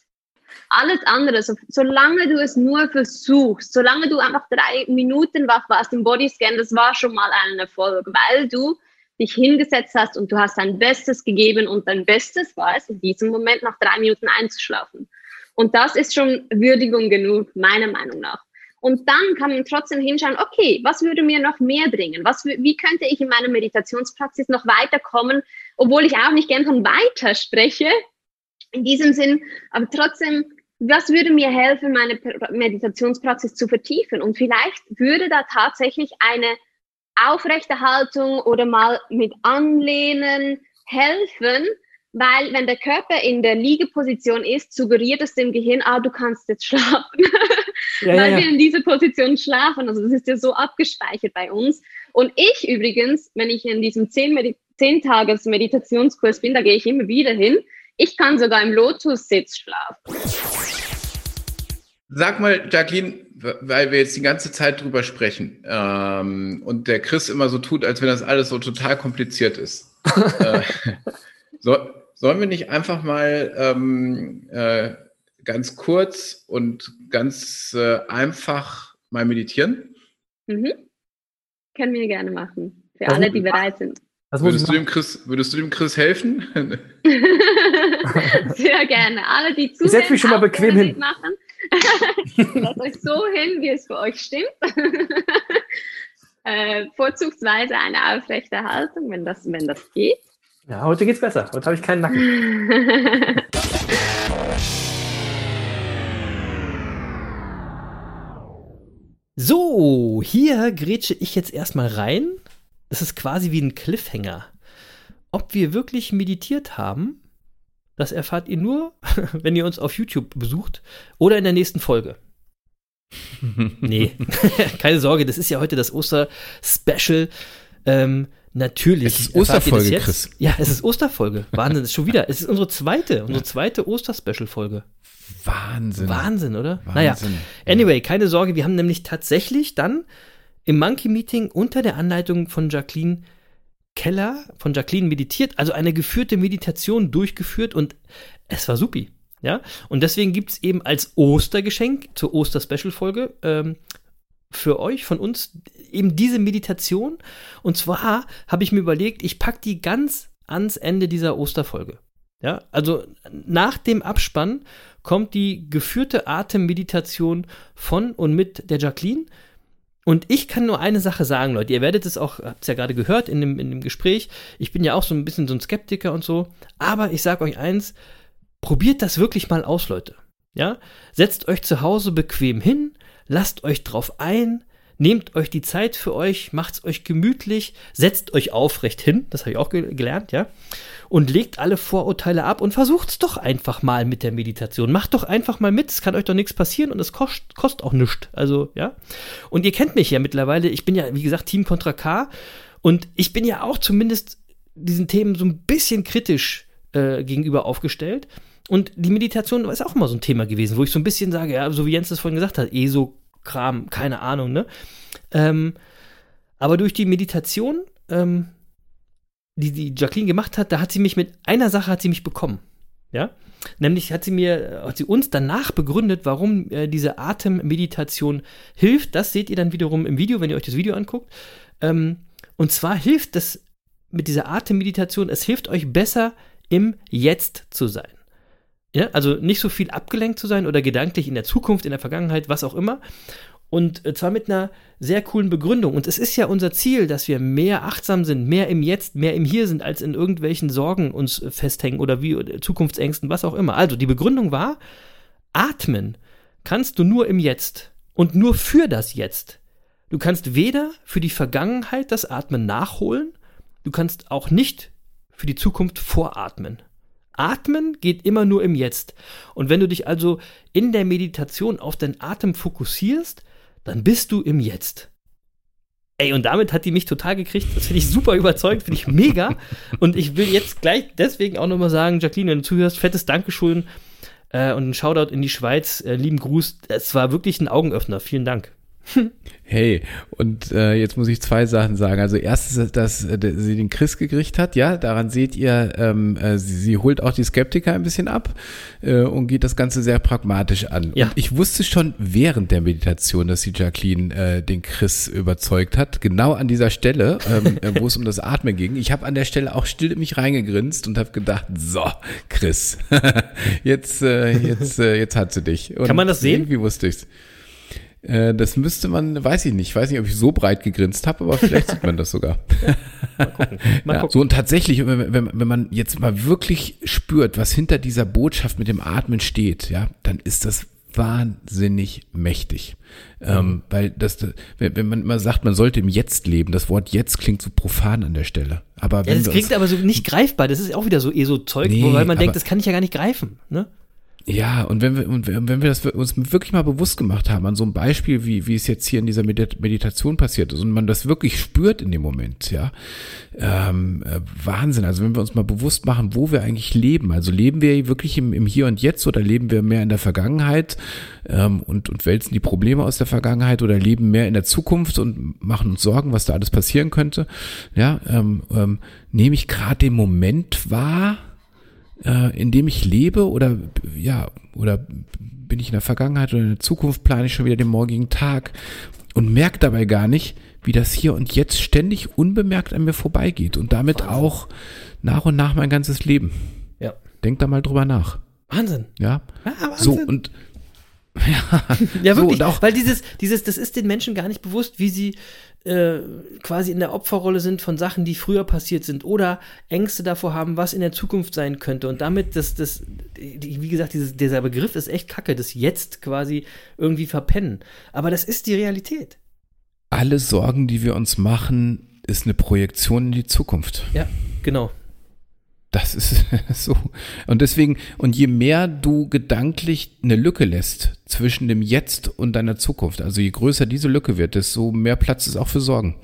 Alles andere, so, solange du es nur versuchst, solange du einfach drei Minuten wach warst im Bodyscan, das war schon mal ein Erfolg, weil du dich hingesetzt hast und du hast dein Bestes gegeben und dein Bestes war es, in diesem Moment nach drei Minuten einzuschlafen. Und das ist schon Würdigung genug, meiner Meinung nach. Und dann kann man trotzdem hinschauen, okay, was würde mir noch mehr bringen? Was, wie könnte ich in meiner Meditationspraxis noch weiterkommen, obwohl ich auch nicht gern von weiter spreche, in diesem Sinn, aber trotzdem, was würde mir helfen, meine Pr- Meditationspraxis zu vertiefen? Und vielleicht würde da tatsächlich eine aufrechte Haltung oder mal mit Anlehnen helfen, weil wenn der Körper in der Liegeposition ist, suggeriert es dem Gehirn, ah, du kannst jetzt schlafen,
Ja,
weil
ja,
wir in dieser Position schlafen. Also das ist ja so abgespeichert bei uns. Und ich übrigens, wenn ich in diesem 10, Medi 10 Tages Meditationskurs bin, da gehe ich immer wieder hin, ich kann sogar im Lotus-Sitz schlafen.
Sag mal, Jacqueline, weil wir jetzt die ganze Zeit drüber sprechen ähm, und der Chris immer so tut, als wenn das alles so total kompliziert ist. äh, so, sollen wir nicht einfach mal ähm, äh, ganz kurz und ganz äh, einfach mal meditieren?
Mhm. Können wir gerne machen. Für
Was
alle, die bereit sind.
Das
Würdest du,
machen.
dem Chris, würdest du dem Chris helfen?
Sehr gerne. Alle, die zuhören,
setz mich schon mal bequem hin.
mitmachen. Lasst euch so hin, wie es für euch stimmt. äh, vorzugsweise eine aufrechte Haltung, wenn das, wenn das geht.
Ja, heute geht's besser. Heute habe ich keinen Nacken.
So, hier grätsche ich jetzt erstmal rein. Das ist quasi wie ein Cliffhanger. Ob wir wirklich meditiert haben, das erfahrt ihr nur, wenn ihr uns auf YouTube besucht oder in der nächsten Folge. nee, keine Sorge, das ist ja heute das Oster-Special. Ähm, natürlich.
Es ist Osterfolge,
jetzt.
Chris.
Ja, es ist Osterfolge. Wahnsinn, ist schon wieder. Es ist unsere zweite, unsere zweite Oster-Special-Folge.
Wahnsinn.
Wahnsinn, oder?
Wahnsinn.
Naja, anyway, keine Sorge, wir haben nämlich tatsächlich dann im Monkey Meeting unter der Anleitung von Jacqueline Keller, von Jacqueline meditiert, also eine geführte Meditation durchgeführt und es war supi. Ja, und deswegen gibt es eben als Ostergeschenk zur Oster-Special-Folge ähm, für euch, von uns, eben diese Meditation. Und zwar habe ich mir überlegt, ich packe die ganz ans Ende dieser Osterfolge. Ja, also nach dem Abspann kommt die geführte Atemmeditation von und mit der Jacqueline. Und ich kann nur eine Sache sagen, Leute. Ihr werdet es auch, habt es ja gerade gehört in dem, in dem Gespräch. Ich bin ja auch so ein bisschen so ein Skeptiker und so. Aber ich sage euch eins, probiert das wirklich mal aus, Leute. Ja? Setzt euch zu Hause bequem hin, lasst euch drauf ein, nehmt euch die Zeit für euch, macht's euch gemütlich, setzt euch aufrecht hin, das habe ich auch ge gelernt, ja, und legt alle Vorurteile ab und versucht's doch einfach mal mit der Meditation. Macht doch einfach mal mit, es kann euch doch nichts passieren und es kostet, auch nichts. Also, ja. Und ihr kennt mich ja mittlerweile, ich bin ja, wie gesagt, Team Contra K und ich bin ja auch zumindest diesen Themen so ein bisschen kritisch äh, gegenüber aufgestellt. Und die Meditation ist auch immer so ein Thema gewesen, wo ich so ein bisschen sage, ja, so wie Jens das vorhin gesagt hat, ESO-Kram, keine Ahnung, ne? Ähm, aber durch die Meditation, ähm, die die Jacqueline gemacht hat, da hat sie mich mit einer Sache hat sie mich bekommen, ja? Nämlich hat sie mir, hat sie uns danach begründet, warum äh, diese Atemmeditation hilft. Das seht ihr dann wiederum im Video, wenn ihr euch das Video anguckt. Ähm, und zwar hilft das mit dieser Atemmeditation, es hilft euch besser im Jetzt zu sein. Ja, also nicht so viel abgelenkt zu sein oder gedanklich in der Zukunft, in der Vergangenheit, was auch immer. Und äh, zwar mit einer sehr coolen Begründung. Und es ist ja unser Ziel, dass wir mehr achtsam sind, mehr im Jetzt, mehr im Hier sind, als in irgendwelchen Sorgen uns äh, festhängen oder wie Zukunftsängsten, was auch immer. Also die Begründung war, atmen kannst du nur im Jetzt und nur für das Jetzt. Du kannst weder für die Vergangenheit das Atmen nachholen, du kannst auch nicht für die Zukunft voratmen. Atmen geht immer nur im Jetzt. Und wenn du dich also in der Meditation auf den Atem fokussierst, dann bist du im Jetzt. Ey, und damit hat die mich total gekriegt. Das finde ich super überzeugt, finde ich mega. Und ich will jetzt gleich deswegen auch nochmal sagen, Jacqueline, wenn du zuhörst, fettes Dankeschön äh, und ein Shoutout in die Schweiz. Äh, lieben Gruß. Es war wirklich ein Augenöffner. Vielen Dank.
Hey, und äh, jetzt muss ich zwei Sachen sagen. Also erstens, dass äh, sie den Chris gekriegt hat, ja, daran seht ihr, ähm, äh, sie, sie holt auch die Skeptiker ein bisschen ab äh, und geht das Ganze sehr pragmatisch an.
Ja.
Und ich wusste schon während der Meditation, dass die Jacqueline äh, den Chris überzeugt hat, genau an dieser Stelle, ähm, äh, wo es um das Atmen ging. Ich habe an der Stelle auch still in mich reingegrinst und habe gedacht, so, Chris, jetzt, äh, jetzt, äh, jetzt hat sie dich. Und
Kann man das sehen?
Irgendwie wusste ich's. Äh, Das müsste man, weiß ich nicht. Ich weiß nicht, ob ich so breit gegrinst habe, aber vielleicht sieht man das sogar.
Mal gucken. Mal
Ja,
gucken.
so und tatsächlich, wenn, wenn, wenn man jetzt mal wirklich spürt, was hinter dieser Botschaft mit dem Atmen steht, ja, dann ist das wahnsinnig mächtig. Ähm, weil das, wenn, man immer sagt, man sollte im Jetzt leben, das Wort Jetzt klingt so profan an der Stelle. Aber
Ja, das klingt aber so nicht greifbar. Das ist auch wieder so eh so Zeug,
Nee,
weil man denkt, das kann ich ja gar nicht greifen. Ne?
Ja, und wenn wir, und wenn wir das uns wirklich mal bewusst gemacht haben, an so einem Beispiel, wie, wie es jetzt hier in dieser Medit- Meditation passiert ist, und man das wirklich spürt in dem Moment, ja, ähm, äh, Wahnsinn. Also wenn wir uns mal bewusst machen, wo wir eigentlich leben, also leben wir wirklich im, im Hier und Jetzt oder leben wir mehr in der Vergangenheit ähm, und, und wälzen die Probleme aus der Vergangenheit oder leben mehr in der Zukunft und machen uns Sorgen, was da alles passieren könnte, ja, ähm, ähm, nehme ich gerade den Moment wahr, äh, in dem ich lebe oder ja, oder bin ich in der Vergangenheit oder in der Zukunft, plane ich schon wieder den morgigen Tag und merke dabei gar nicht, wie das hier und jetzt ständig unbemerkt an mir vorbeigeht und damit auch nach und nach mein ganzes Leben.
Ja.
Denk da mal drüber nach.
Wahnsinn.
Ja.
Ja, Wahnsinn.
So, und
Ja,
So,
wirklich.
und auch-
weil dieses, dieses, das ist den Menschen gar nicht bewusst, wie sie äh, quasi in der Opferrolle sind von Sachen, die früher passiert sind oder Ängste davor haben, was in der Zukunft sein könnte. Und damit, das, das, die, wie gesagt, dieses, dieser Begriff ist echt kacke, das jetzt quasi irgendwie verpennen. Aber das ist die Realität.
Alle Sorgen, die wir uns machen, ist eine Projektion in die Zukunft.
Ja, genau.
Das ist so. Und deswegen, und je mehr du gedanklich eine Lücke lässt zwischen dem Jetzt und deiner Zukunft, also je größer diese Lücke wird, desto mehr Platz ist auch für Sorgen.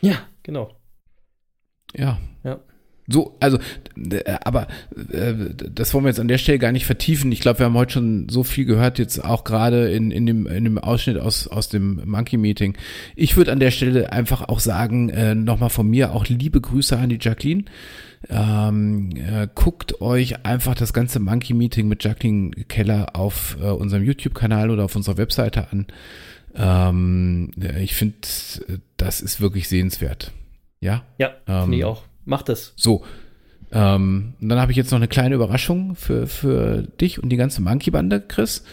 Ja, genau.
Ja.
Ja.
So, also, äh, aber äh, das wollen wir jetzt an der Stelle gar nicht vertiefen. Ich glaube, wir haben heute schon so viel gehört, jetzt auch gerade in, in, dem, in dem Ausschnitt aus, aus dem Monkey Meeting. Ich würde an der Stelle einfach auch sagen, äh, nochmal von mir auch liebe Grüße an die Jacqueline. Ähm, äh, guckt euch einfach das ganze Monkey Meeting mit Jacqueline Keller auf äh, unserem YouTube-Kanal oder auf unserer Webseite an. Ähm, äh, ich finde, das ist wirklich sehenswert. Ja?
Ja,
Ähm,
finde ich auch. Macht das.
So. Ähm, und dann habe ich jetzt noch eine kleine Überraschung für, für dich und die ganze Monkey-Bande, Chris.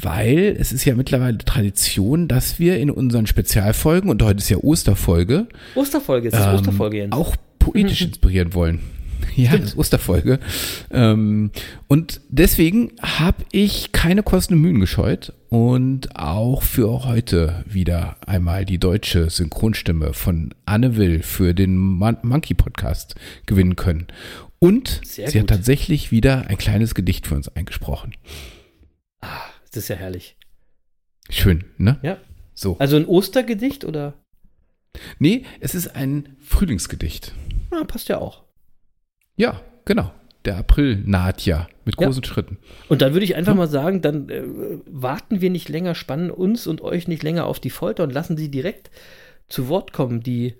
Weil es ist ja mittlerweile Tradition, dass wir in unseren Spezialfolgen, und heute ist ja Osterfolge,
Osterfolge, es ist
ähm,
Osterfolge, Jens.
auch poetisch inspirieren wollen. Ja, das ist Osterfolge. Ähm, und deswegen habe ich keine Kosten und Mühen gescheut und auch für heute wieder einmal die deutsche Synchronstimme von Anne Will für den Mon Monkey Podcast gewinnen können. Und
Sehr
sie hat
gut.
tatsächlich wieder ein kleines Gedicht für uns eingesprochen.
Das ist ja herrlich.
Schön, ne?
Ja.
So.
Also ein Ostergedicht oder?
Nee, es ist ein Frühlingsgedicht.
Ja, passt ja auch.
Ja, genau. Der April naht ja mit
Ja.
großen Schritten.
Und dann würde ich einfach mal sagen, dann äh, warten wir nicht länger, spannen uns und euch nicht länger auf die Folter und lassen sie direkt zu Wort kommen, die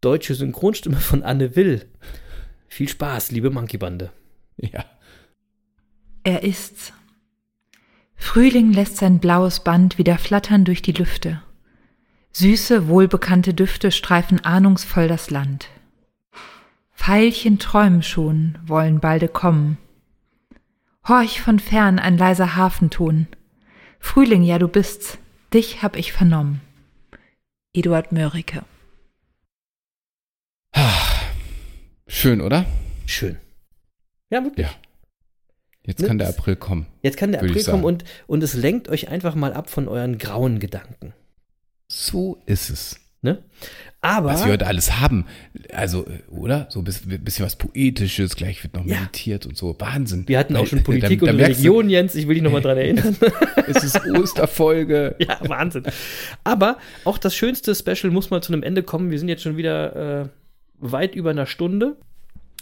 deutsche Synchronstimme von Anne Will. Viel Spaß, liebe Monkey-Bande.
Ja.
Er ist's. Frühling lässt sein blaues Band wieder flattern durch die Lüfte. Süße, wohlbekannte Düfte streifen ahnungsvoll das Land. Veilchen träumen schon, wollen balde kommen. Horch von fern ein leiser Hafenton. Frühling, ja du bist's, dich hab ich vernommen. Eduard Mörike.
Schön, oder?
Schön. Ja, wirklich.
Ja. Jetzt kann der. April kommen.
Jetzt kann der April kommen und, und es lenkt euch einfach mal ab von euren grauen Gedanken.
So ist es.
Ne? Aber
Was wir heute alles haben. Also, äh, oder? So ein bisschen, was Poetisches, gleich wird noch
Ja.
meditiert und so. Wahnsinn.
wir hatten auch schon
äh,
Politik
da- da
und
du,
Religion, Jens. Ich will dich nochmal dran erinnern.
Es ist Osterfolge.
Ja, Wahnsinn. Aber auch das schönste Special muss mal zu einem Ende kommen. Wir sind jetzt schon wieder äh, weit über einer Stunde.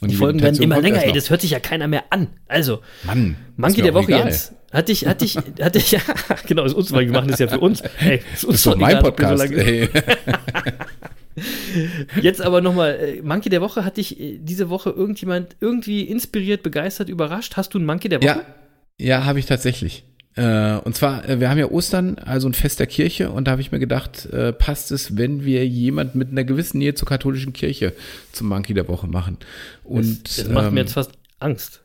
Und
Die Folgen werden immer länger, ey, das hört sich ja keiner mehr an. Also,
Mann.
Monkey der Woche,
egal.
Jens. Hatte ich, hatte ich, hatte ich, ja, genau, ist uns, weil wir machen das ja für uns. Ey, ist uns
Das ist doch mein
egal, so
Podcast.
Jetzt aber nochmal, äh, Monkey der Woche, hat dich äh, diese Woche irgendjemand irgendwie inspiriert, begeistert, überrascht? Hast du einen Monkey der Woche?
Ja, ja, habe ich tatsächlich. Äh, und zwar, äh, wir haben ja Ostern, also ein Fest der Kirche, und da habe ich mir gedacht, äh, passt es, wenn wir jemand mit einer gewissen Nähe zur katholischen Kirche zum Monkey der Woche machen. Und
das, das macht
ähm,
mir jetzt fast Angst.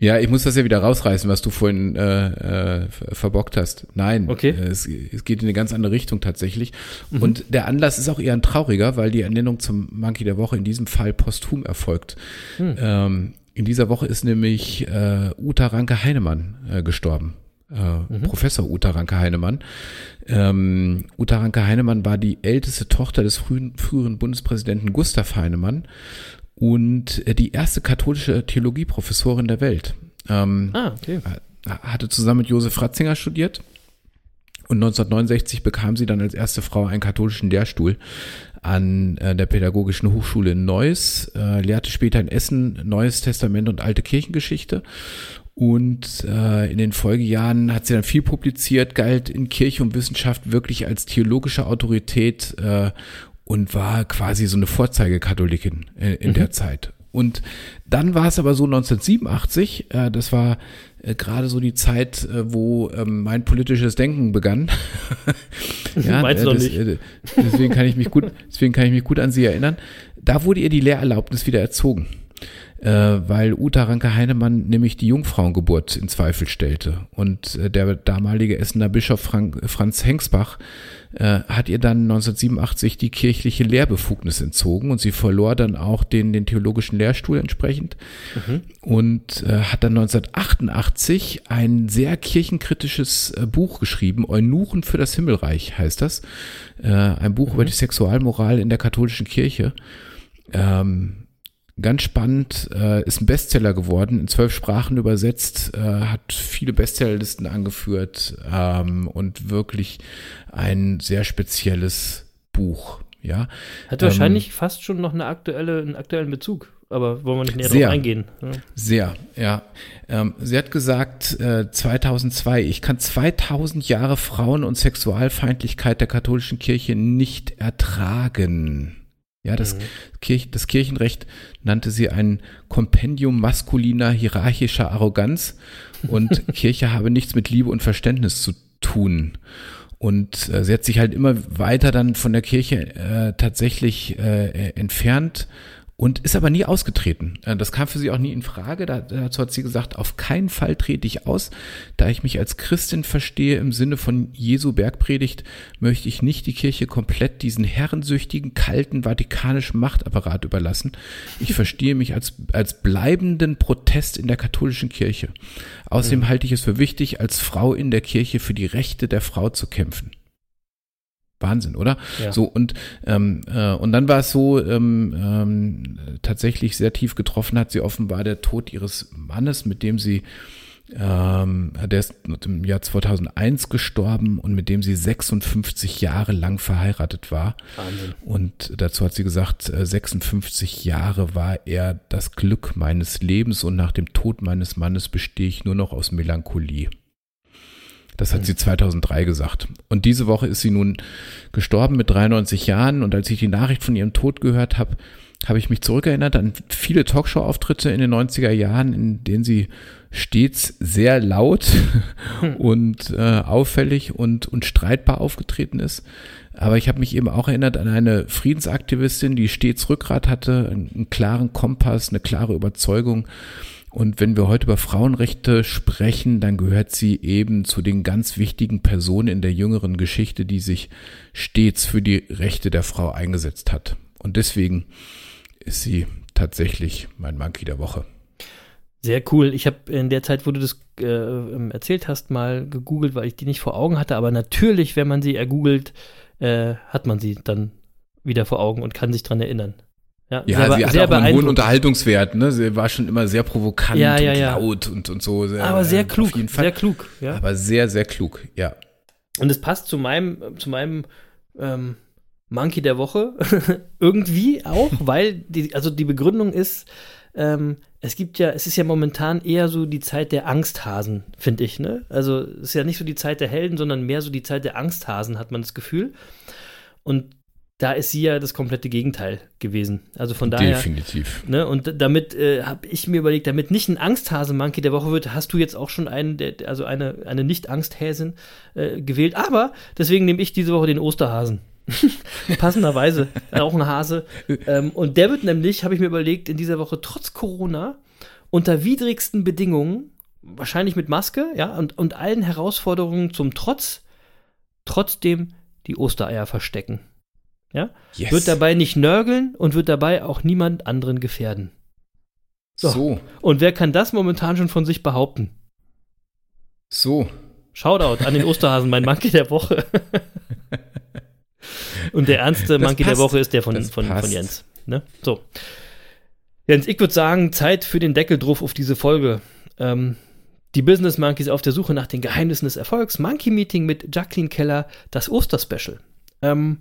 Ja, ich muss das ja wieder rausreißen, was du vorhin äh, äh, ver- verbockt hast. Nein,
Okay.
äh, es, es geht in eine ganz andere Richtung tatsächlich.
Mhm.
Und der Anlass ist auch eher ein trauriger, weil die Ernennung zum Monkey der Woche in diesem Fall posthum erfolgt.
Hm.
Ähm, in dieser Woche ist nämlich äh, Uta Ranke Heinemann äh, gestorben. Äh,
Mhm.
Professor Uta Ranke Heinemann. Ähm, Uta Ranke Heinemann war die älteste Tochter des frühen, früheren Bundespräsidenten Gustav Heinemann und äh, die erste katholische Theologieprofessorin der Welt. Ähm,
Ah, okay.
hatte zusammen mit Josef Ratzinger studiert und 1969 bekam sie dann als erste Frau einen katholischen Lehrstuhl an äh, der Pädagogischen Hochschule in Neuss, äh, lehrte später in Essen Neues Testament und alte Kirchengeschichte und äh, in den Folgejahren hat sie dann viel publiziert, galt in Kirche und Wissenschaft wirklich als theologische Autorität äh, und war quasi so eine Vorzeigekatholikin äh, in der Zeit. Und dann war es aber so 1987, äh, das war äh, gerade so die Zeit, äh, wo ähm, mein politisches Denken begann.
Meinst du
äh, das,
nicht?
äh, deswegen kann ich mich gut, deswegen kann ich mich gut an sie erinnern. Da wurde ihr die Lehrerlaubnis wieder erzogen. Äh, weil Uta Ranke-Heinemann nämlich die Jungfrauengeburt in Zweifel stellte. Und äh, der damalige Essener Bischof Frank, Franz Hengsbach äh, hat ihr dann 1987 die kirchliche Lehrbefugnis entzogen und sie verlor dann auch den, den theologischen Lehrstuhl entsprechend mhm. und äh, hat dann 1988 ein sehr kirchenkritisches äh, Buch geschrieben, Eunuchen für das Himmelreich heißt das, äh, ein Buch mhm. über die Sexualmoral in der katholischen Kirche. Ähm, Ganz spannend, äh, ist ein Bestseller geworden, in zwölf Sprachen übersetzt, äh, hat viele Bestsellerlisten angeführt ähm, und wirklich ein sehr spezielles Buch. Ja.
Hat wahrscheinlich ähm, fast schon noch eine aktuelle, einen aktuellen Bezug, aber wollen wir nicht näher
sehr,
darauf eingehen. Ja.
Sehr, ja. Ähm, sie hat gesagt, äh, 2002, ich kann 2000 Jahre Frauen- und Sexualfeindlichkeit der katholischen Kirche nicht ertragen. Ja, das, mhm. Kirch, das Kirchenrecht nannte sie ein Kompendium maskuliner hierarchischer Arroganz und Kirche habe nichts mit Liebe und Verständnis zu tun. Und äh, sie hat sich halt immer weiter dann von der Kirche äh, tatsächlich äh, entfernt und ist aber nie ausgetreten. Äh, das kam für sie auch nie in Frage. Dazu hat sie gesagt, auf keinen Fall trete ich aus. Da ich mich als Christin verstehe im Sinne von Jesu Bergpredigt, möchte ich nicht die Kirche komplett diesen herrensüchtigen, kalten, vatikanischen Machtapparat überlassen. Ich verstehe mich als, als bleibenden Protest in der katholischen Kirche. Außerdem halte ich es für wichtig, als Frau in der Kirche für die Rechte der Frau zu kämpfen. Wahnsinn, oder? Ja. So und ähm, äh, und dann war es so ähm, ähm, tatsächlich sehr tief getroffen hat sie offenbar der Tod ihres Mannes, mit dem sie ähm, der ist im Jahr 2001 gestorben und mit dem sie 56 Jahre lang verheiratet war. Wahnsinn. Und dazu hat sie gesagt, 56 äh, Jahre war er das Glück meines Lebens und nach dem Tod meines Mannes bestehe ich nur noch aus Melancholie. Das hat sie 2003 gesagt. Und diese Woche ist sie nun gestorben mit 93 Jahren. Und als ich die Nachricht von ihrem Tod gehört habe, habe ich mich zurückerinnert an viele Talkshow-Auftritte in den 90er Jahren, in denen sie stets sehr laut hm. und äh, auffällig und, und streitbar aufgetreten ist. Aber ich habe mich eben auch erinnert an eine Friedensaktivistin, die stets Rückgrat hatte, einen, einen klaren Kompass, eine klare Überzeugung und wenn wir heute über Frauenrechte sprechen, dann gehört sie eben zu den ganz wichtigen Personen in der jüngeren Geschichte, die sich stets für die Rechte der Frau eingesetzt hat. Und deswegen ist sie tatsächlich mein Monkey der Woche.
Sehr cool. Ich habe in der Zeit, wo du das äh, ähm, erzählt hast, mal gegoogelt, weil ich die nicht vor Augen hatte. Aber natürlich, wenn man sie ergoogelt, äh, hat man sie dann wieder vor Augen und kann sich dran erinnern.
Ja, ja sehr, sie hat sehr auch einen hohen Unterhaltungswert, ne? Sie war schon immer sehr provokant
ja, ja, ja.
und laut und, und so.
Sehr, Aber sehr klug, sehr klug,
ja. Aber sehr, sehr klug, ja.
Und es passt zu meinem, zu meinem ähm, Monkey der Woche irgendwie auch, weil die, also die Begründung ist, ähm, es gibt ja, es ist ja momentan eher so die Zeit der Angsthasen, finde ich, ne? Also es ist ja nicht so die Zeit der Helden, sondern mehr so die Zeit der Angsthasen, hat man das Gefühl. Und da ist sie ja das komplette Gegenteil gewesen. Also von daher.
Definitiv.
Ne, und damit äh, habe ich mir überlegt, damit nicht ein Angsthase-Monkey der Woche wird, hast du jetzt auch schon einen, der, also eine, eine Nicht-Angsthäsin äh, gewählt. Aber deswegen nehme ich diese Woche den Osterhasen. Passenderweise auch ein Hase. Ähm, und der wird nämlich, habe ich mir überlegt, in dieser Woche trotz Corona unter widrigsten Bedingungen, wahrscheinlich mit Maske, ja, und, und allen Herausforderungen zum Trotz, trotzdem die Ostereier verstecken. Ja? Yes. Wird dabei nicht nörgeln und wird dabei auch niemand anderen gefährden. So. so. Und wer kann das momentan schon von sich behaupten?
So.
Shoutout an den Osterhasen, mein Monkey der Woche. und der ernste das Monkey passt. der Woche ist der von, von, von Jens. Ne? So. Jens, ich würde sagen, Zeit für den Deckel drauf auf diese Folge. Ähm, die Business Monkeys auf der Suche nach den Geheimnissen des Erfolgs. Monkey Meeting mit Jacqueline Keller, das Osterspecial. Ähm,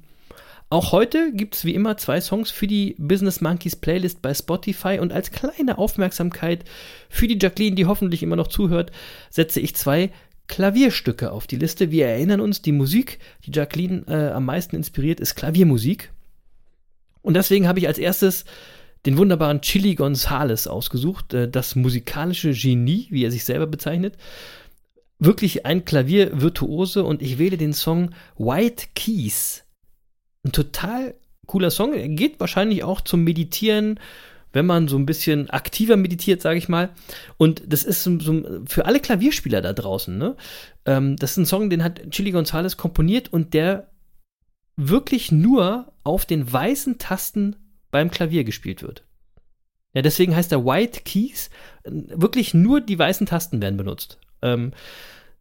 auch heute gibt es wie immer zwei Songs für die Business Monkeys Playlist bei Spotify und als kleine Aufmerksamkeit für die Jacqueline, die hoffentlich immer noch zuhört, setze ich zwei Klavierstücke auf die Liste. Wir erinnern uns, die Musik, die Jacqueline äh, am meisten inspiriert, ist Klaviermusik. Und deswegen habe ich als erstes den wunderbaren Chili Gonzales ausgesucht, äh, das musikalische Genie, wie er sich selber bezeichnet. Wirklich ein Klaviervirtuose und ich wähle den Song White Keys ein total cooler Song. Er geht wahrscheinlich auch zum Meditieren, wenn man so ein bisschen aktiver meditiert, sage ich mal. Und das ist so, so für alle Klavierspieler da draußen. Ne? Ähm, das ist ein Song, den hat Chili Gonzalez komponiert und der wirklich nur auf den weißen Tasten beim Klavier gespielt wird. Ja, deswegen heißt er White Keys. Wirklich nur die weißen Tasten werden benutzt. Ähm,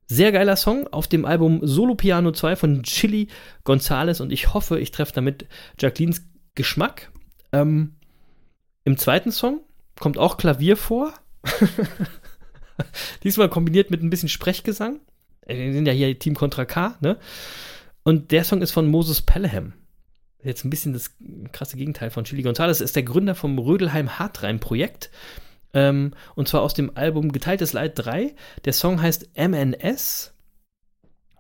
sehr geiler Song auf dem Album Solo Piano 2 von Chili Gonzalez und ich hoffe, ich treffe damit Jacquelines Geschmack. Ähm, Im zweiten Song kommt auch Klavier vor. Diesmal kombiniert mit ein bisschen Sprechgesang. Äh, Wir sind ja hier Team Contra K, ne? Und der Song ist von Moses Pelham. Jetzt ein bisschen das krasse Gegenteil von Chili Gonzalez. Ist der Gründer vom Rödelheim Hartrein Projekt. Ähm, und zwar aus dem Album Geteiltes Leid 3. Der Song heißt MNS.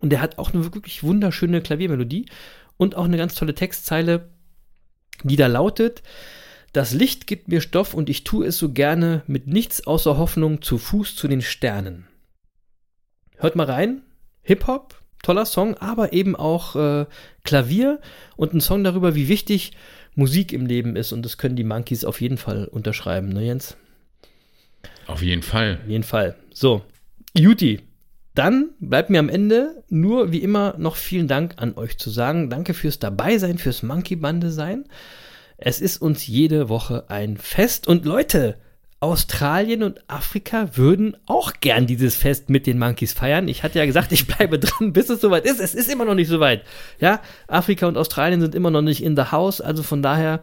Und der hat auch eine wirklich wunderschöne Klaviermelodie und auch eine ganz tolle Textzeile, die da lautet: Das Licht gibt mir Stoff und ich tue es so gerne mit nichts außer Hoffnung zu Fuß zu den Sternen. Hört mal rein. Hip-Hop, toller Song, aber eben auch äh, Klavier und ein Song darüber, wie wichtig Musik im Leben ist. Und das können die Monkeys auf jeden Fall unterschreiben, ne Jens?
Auf jeden Fall.
Auf jeden Fall. So, Juti. Dann bleibt mir am Ende nur wie immer noch vielen Dank an euch zu sagen. Danke fürs Dabeisein, fürs Monkey-Bande sein. Es ist uns jede Woche ein Fest. Und Leute, Australien und Afrika würden auch gern dieses Fest mit den Monkeys feiern. Ich hatte ja gesagt, ich bleibe dran, bis es soweit ist. Es ist immer noch nicht soweit. Ja, Afrika und Australien sind immer noch nicht in the house. Also von daher,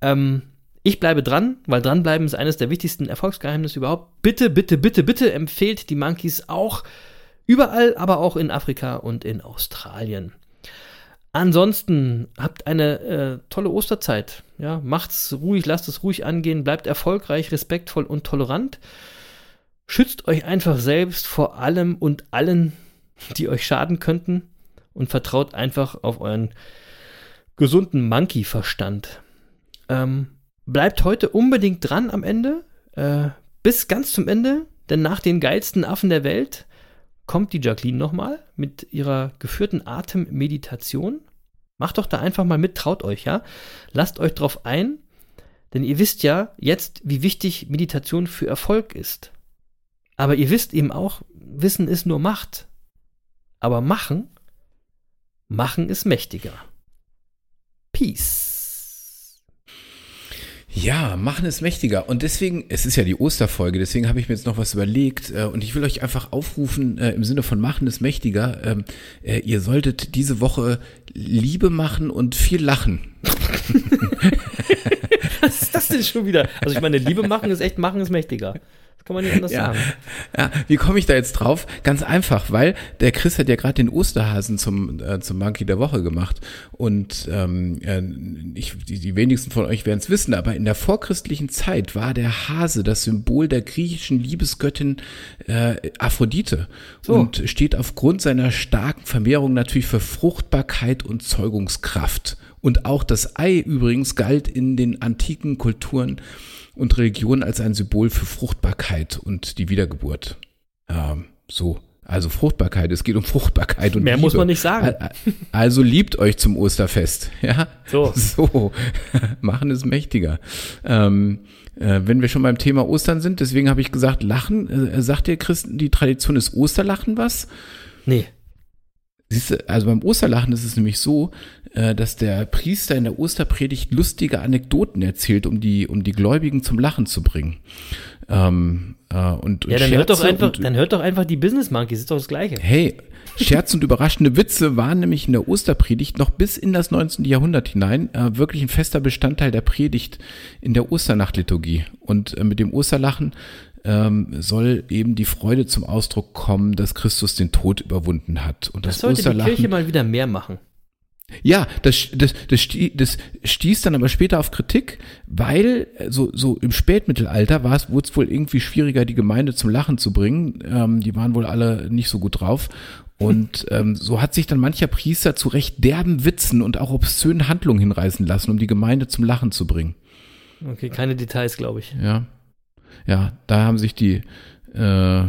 ähm, ich bleibe dran, weil dranbleiben ist eines der wichtigsten Erfolgsgeheimnisse überhaupt. Bitte, bitte, bitte, bitte empfehlt die Monkeys auch überall, aber auch in Afrika und in Australien. Ansonsten habt eine äh, tolle Osterzeit. Ja, macht's ruhig, lasst es ruhig angehen, bleibt erfolgreich, respektvoll und tolerant. Schützt euch einfach selbst vor allem und allen, die euch schaden könnten und vertraut einfach auf euren gesunden Monkey-Verstand. Ähm, bleibt heute unbedingt dran am Ende, äh, bis ganz zum Ende, denn nach den geilsten Affen der Welt kommt die Jacqueline nochmal mit ihrer geführten Atemmeditation. Macht doch da einfach mal mit, traut euch, ja. Lasst euch drauf ein, denn ihr wisst ja jetzt, wie wichtig Meditation für Erfolg ist. Aber ihr wisst eben auch, Wissen ist nur Macht. Aber machen, machen ist mächtiger. Peace.
Ja, machen es mächtiger. Und deswegen, es ist ja die Osterfolge, deswegen habe ich mir jetzt noch was überlegt. Äh, und ich will euch einfach aufrufen, äh, im Sinne von machen es mächtiger. Ähm, äh, ihr solltet diese Woche Liebe machen und viel lachen.
Was ist das denn schon wieder? Also ich meine, Liebe machen ist echt, machen ist mächtiger. Das kann man nicht anders
Ja.
sagen.
ja, wie komme ich da jetzt drauf? Ganz einfach, weil der Chris hat ja gerade den Osterhasen zum, äh, zum Monkey der Woche gemacht. Und ähm, äh, ich, die, die wenigsten von euch werden es wissen, aber in der vorchristlichen Zeit war der Hase das Symbol der griechischen Liebesgöttin äh, Aphrodite
So.
und steht aufgrund seiner starken Vermehrung natürlich für Fruchtbarkeit und Zeugungskraft. Und auch das Ei übrigens galt in den antiken Kulturen und Religionen als ein Symbol für Fruchtbarkeit und die Wiedergeburt. Ähm, so. Also Fruchtbarkeit, es geht um Fruchtbarkeit und
Mehr
Liebe.
muss man nicht sagen.
Al- Also liebt euch zum Osterfest, ja?
So.
So, machen es mächtiger. Ähm, äh, wenn wir schon beim Thema Ostern sind, deswegen habe ich gesagt, Lachen, äh, sagt ihr Christen, die Tradition ist Osterlachen was?
Nee.
Siehst du, also beim Osterlachen ist es nämlich so, äh, dass der Priester in der Osterpredigt lustige Anekdoten erzählt, um die, um die Gläubigen zum Lachen zu bringen. Ähm, äh, und, und
Ja, dann hört doch einfach,
und,
dann hört doch einfach die Business Monkeys, ist doch das Gleiche.
Hey, Scherz und überraschende Witze waren nämlich in der Osterpredigt noch bis in das 19. Jahrhundert hinein äh, wirklich ein fester Bestandteil der Predigt in der Osternachtliturgie. Und äh, mit dem Osterlachen ähm, soll eben die Freude zum Ausdruck kommen, dass Christus den Tod überwunden hat. Und
Das
das,
sollte die
Osterlachen
Kirche mal wieder mehr machen.
ja, das, das, das, das stieß dann aber später auf Kritik, weil äh, so, so im Spätmittelalter war es, wurde es wohl irgendwie schwieriger, die Gemeinde zum Lachen zu bringen. Ähm, die waren wohl alle nicht so gut drauf. Und ähm, so hat sich dann mancher Priester zu recht derben Witzen und auch obszönen Handlungen hinreißen lassen, um die Gemeinde zum Lachen zu bringen.
Okay, keine Details, glaube ich.
Ja. Ja, da haben sich die, äh,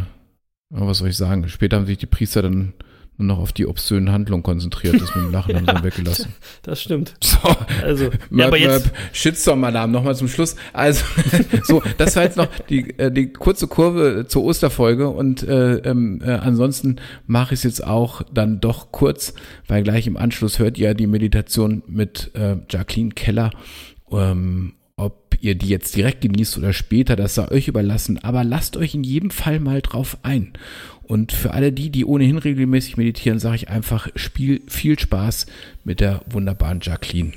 was soll ich sagen, später haben sich die Priester dann nur noch auf die obszönen Handlungen konzentriert ist. Mit dem Lachen haben wir weggelassen.
Das stimmt.
So,
Also,
Möp,
ja, aber jetzt,
Shitstorm-Alarm nochmal zum Schluss. Also, so, das war jetzt noch die, äh, die kurze Kurve zur Osterfolge und äh, ähm, äh, ansonsten mache ich es jetzt auch dann doch kurz, weil gleich im Anschluss hört ihr die Meditation mit äh, Jacqueline Keller. Ähm, ihr die jetzt direkt genießt oder später, das sei euch überlassen, aber lasst euch in jedem Fall mal drauf ein. Und für alle die, die ohnehin regelmäßig meditieren, sage ich einfach, Spiel, viel Spaß mit der wunderbaren Jacqueline.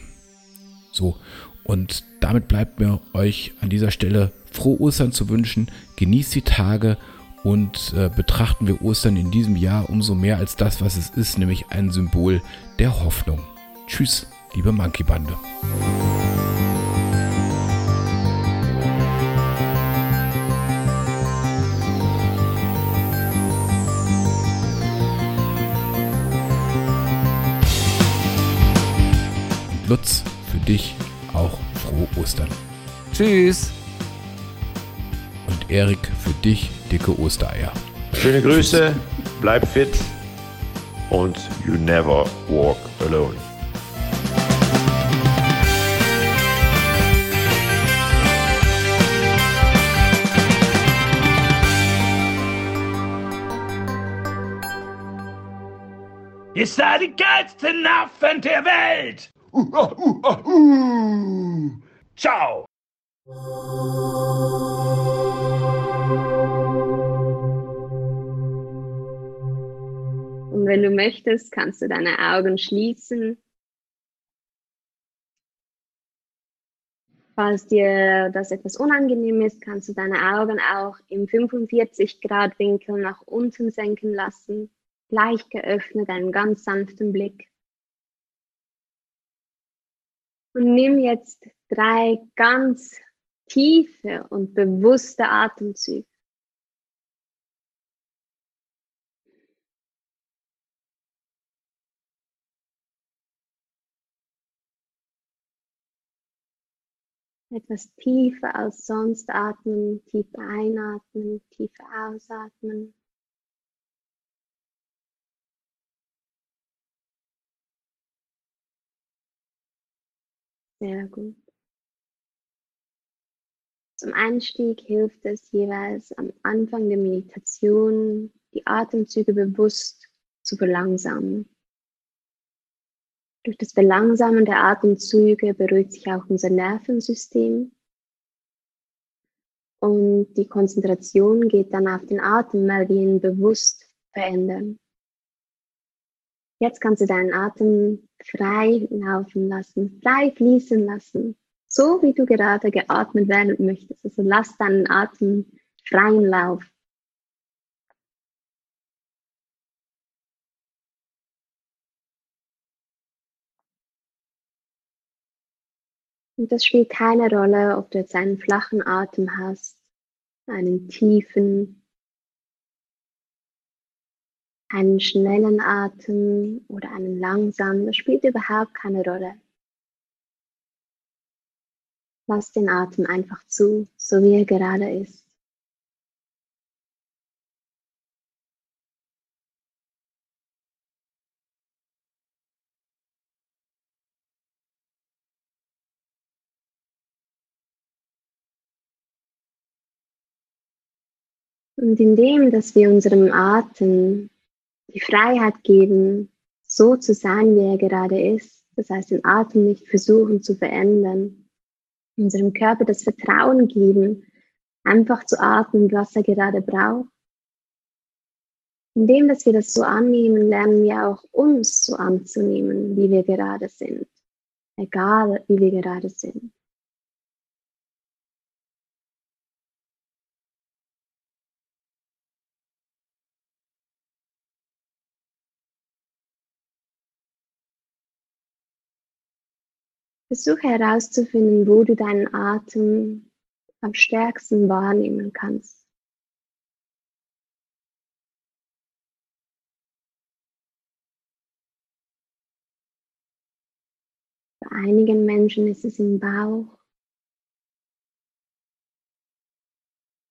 So, und damit bleibt mir euch an dieser Stelle frohe Ostern zu wünschen. Genießt die Tage und äh, betrachten wir Ostern in diesem Jahr umso mehr als das, was es ist, nämlich ein Symbol der Hoffnung. Tschüss, liebe Monkey Bande. Lutz, für dich auch frohe Ostern.
Tschüss.
Und Erik, für dich dicke Ostereier.
Schöne Grüße, bleib fit und you never walk alone.
Ihr seid die geilsten Affen der Welt! Uh, uh, uh. Ciao!
Und wenn du möchtest, kannst du deine Augen schließen. Falls dir das etwas unangenehm ist, kannst du deine Augen auch im 45 Grad Winkel nach unten senken lassen, leicht geöffnet, einen ganz sanften Blick. Und nimm jetzt drei ganz tiefe und bewusste Atemzüge. Etwas tiefer als sonst atmen, tief einatmen, tief ausatmen. Sehr gut. Zum Einstieg hilft es jeweils am Anfang der Meditation, die Atemzüge bewusst zu verlangsamen. Durch das Verlangsamen der Atemzüge beruhigt sich auch unser Nervensystem und die Konzentration geht dann auf den Atem, weil wir ihn bewusst verändern. Jetzt kannst du deinen Atem frei laufen lassen, frei fließen lassen, so wie du gerade geatmet werden möchtest. Also lass deinen Atem freien Lauf. Und das spielt keine Rolle, ob du jetzt einen flachen Atem hast, einen tiefen, einen schnellen Atem oder einen langsamen. Das spielt überhaupt keine Rolle. Lass den Atem einfach zu, so wie er gerade ist. Und indem, dass wir unserem Atem die Freiheit geben, so zu sein, wie er gerade ist, das heißt, den Atem nicht versuchen zu verändern, unserem Körper das Vertrauen geben, einfach zu atmen, was er gerade braucht. Indem, dass wir das so annehmen, lernen wir auch uns so anzunehmen, wie wir gerade sind, egal wie wir gerade sind. Versuche herauszufinden, wo du deinen Atem am stärksten wahrnehmen kannst. Bei einigen Menschen ist es im Bauch,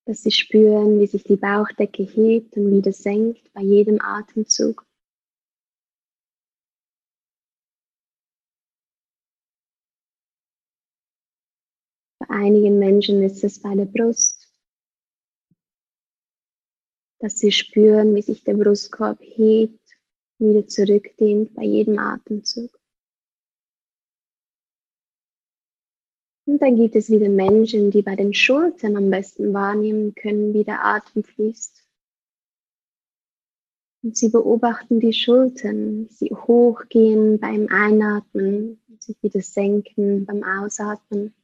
dass sie spüren, wie sich die Bauchdecke hebt und wieder senkt bei jedem Atemzug. Einigen Menschen ist es bei der Brust, dass sie spüren, wie sich der Brustkorb hebt, wieder zurückdehnt bei jedem Atemzug. Und dann gibt es wieder Menschen, die bei den Schultern am besten wahrnehmen können, wie der Atem fließt. Und sie beobachten die Schultern, sie hochgehen beim Einatmen, sich wieder senken beim Ausatmen.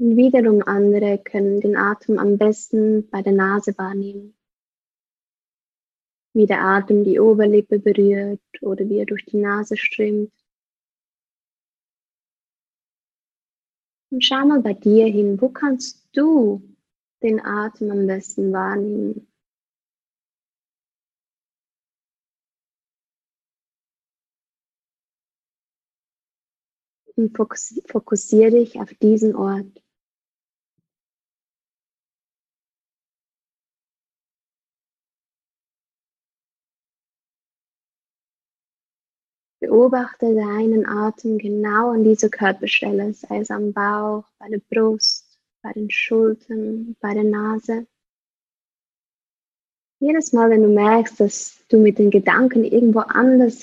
Wiederum andere können den Atem am besten bei der Nase wahrnehmen wie der Atem die Oberlippe berührt oder wie er durch die Nase strömt. Und schau mal bei dir hin, wo kannst du den Atem am besten wahrnehmen? Und fokussiere dich auf diesen Ort. Beobachte deinen Atem genau an dieser Körperstelle, sei es am Bauch, bei der Brust, bei den Schultern, bei der Nase. Jedes Mal, wenn du merkst, dass du mit den Gedanken irgendwo anders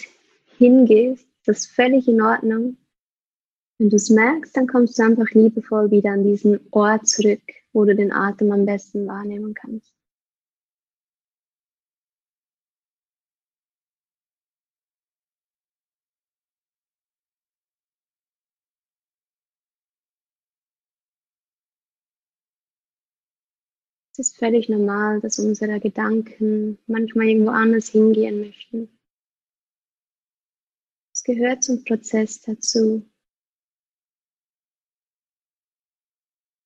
hingehst, das ist völlig in Ordnung. Wenn du es merkst, dann kommst du einfach liebevoll wieder an diesen Ort zurück, wo du den Atem am besten wahrnehmen kannst. Es ist völlig normal, dass unsere Gedanken manchmal irgendwo anders hingehen möchten. Es gehört zum Prozess dazu.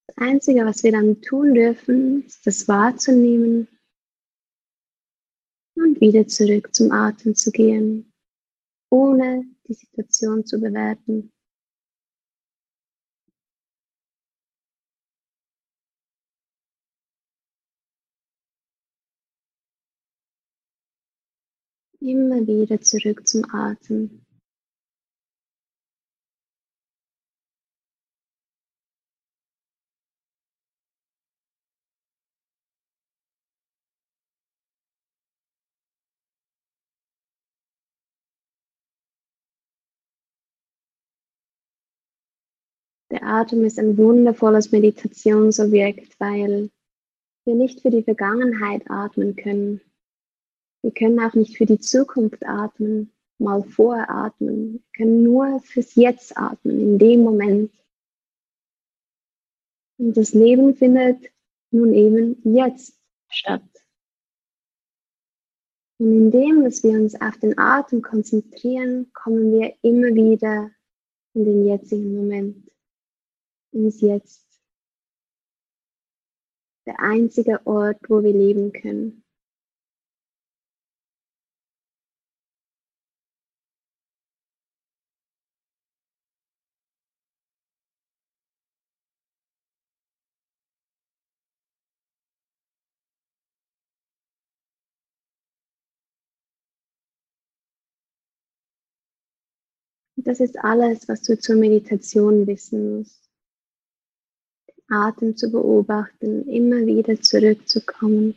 Das Einzige, was wir dann tun dürfen, ist das wahrzunehmen und wieder zurück zum Atem zu gehen, ohne die Situation zu bewerten. Immer wieder zurück zum Atem. Der Atem ist ein wundervolles Meditationsobjekt, weil wir nicht für die Vergangenheit atmen können, wir können auch nicht für die Zukunft atmen, mal voratmen. Wir können nur fürs Jetzt atmen, in dem Moment. Und das Leben findet nun eben jetzt statt. Und indem, dass wir uns auf den Atem konzentrieren, kommen wir immer wieder in den jetzigen Moment, ins Jetzt. Der einzige Ort, wo wir leben können. Das ist alles, was du zur Meditation wissen musst. Den Atem zu beobachten, immer wieder zurückzukommen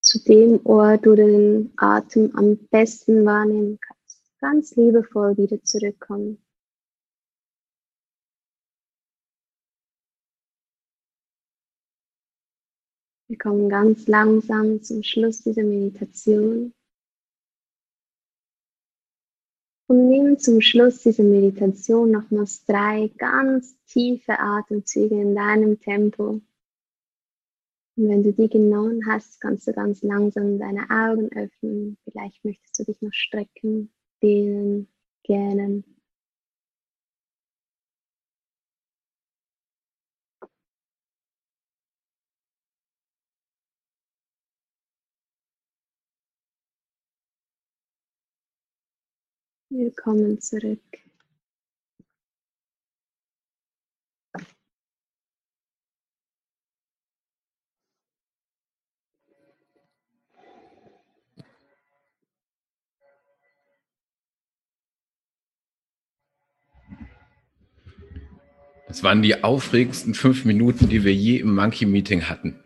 zu dem Ort, wo du den Atem am besten wahrnehmen kannst. Ganz liebevoll wieder zurückkommen. Wir kommen ganz langsam zum Schluss dieser Meditation. Und nimm zum Schluss dieser Meditation nochmals drei ganz tiefe Atemzüge in deinem Tempo. Und wenn du die genommen hast, kannst du ganz langsam deine Augen öffnen. Vielleicht möchtest du dich noch strecken, dehnen, gähnen. Willkommen zurück.
Das waren die aufregendsten fünf Minuten, die wir je im Monkey Meeting hatten.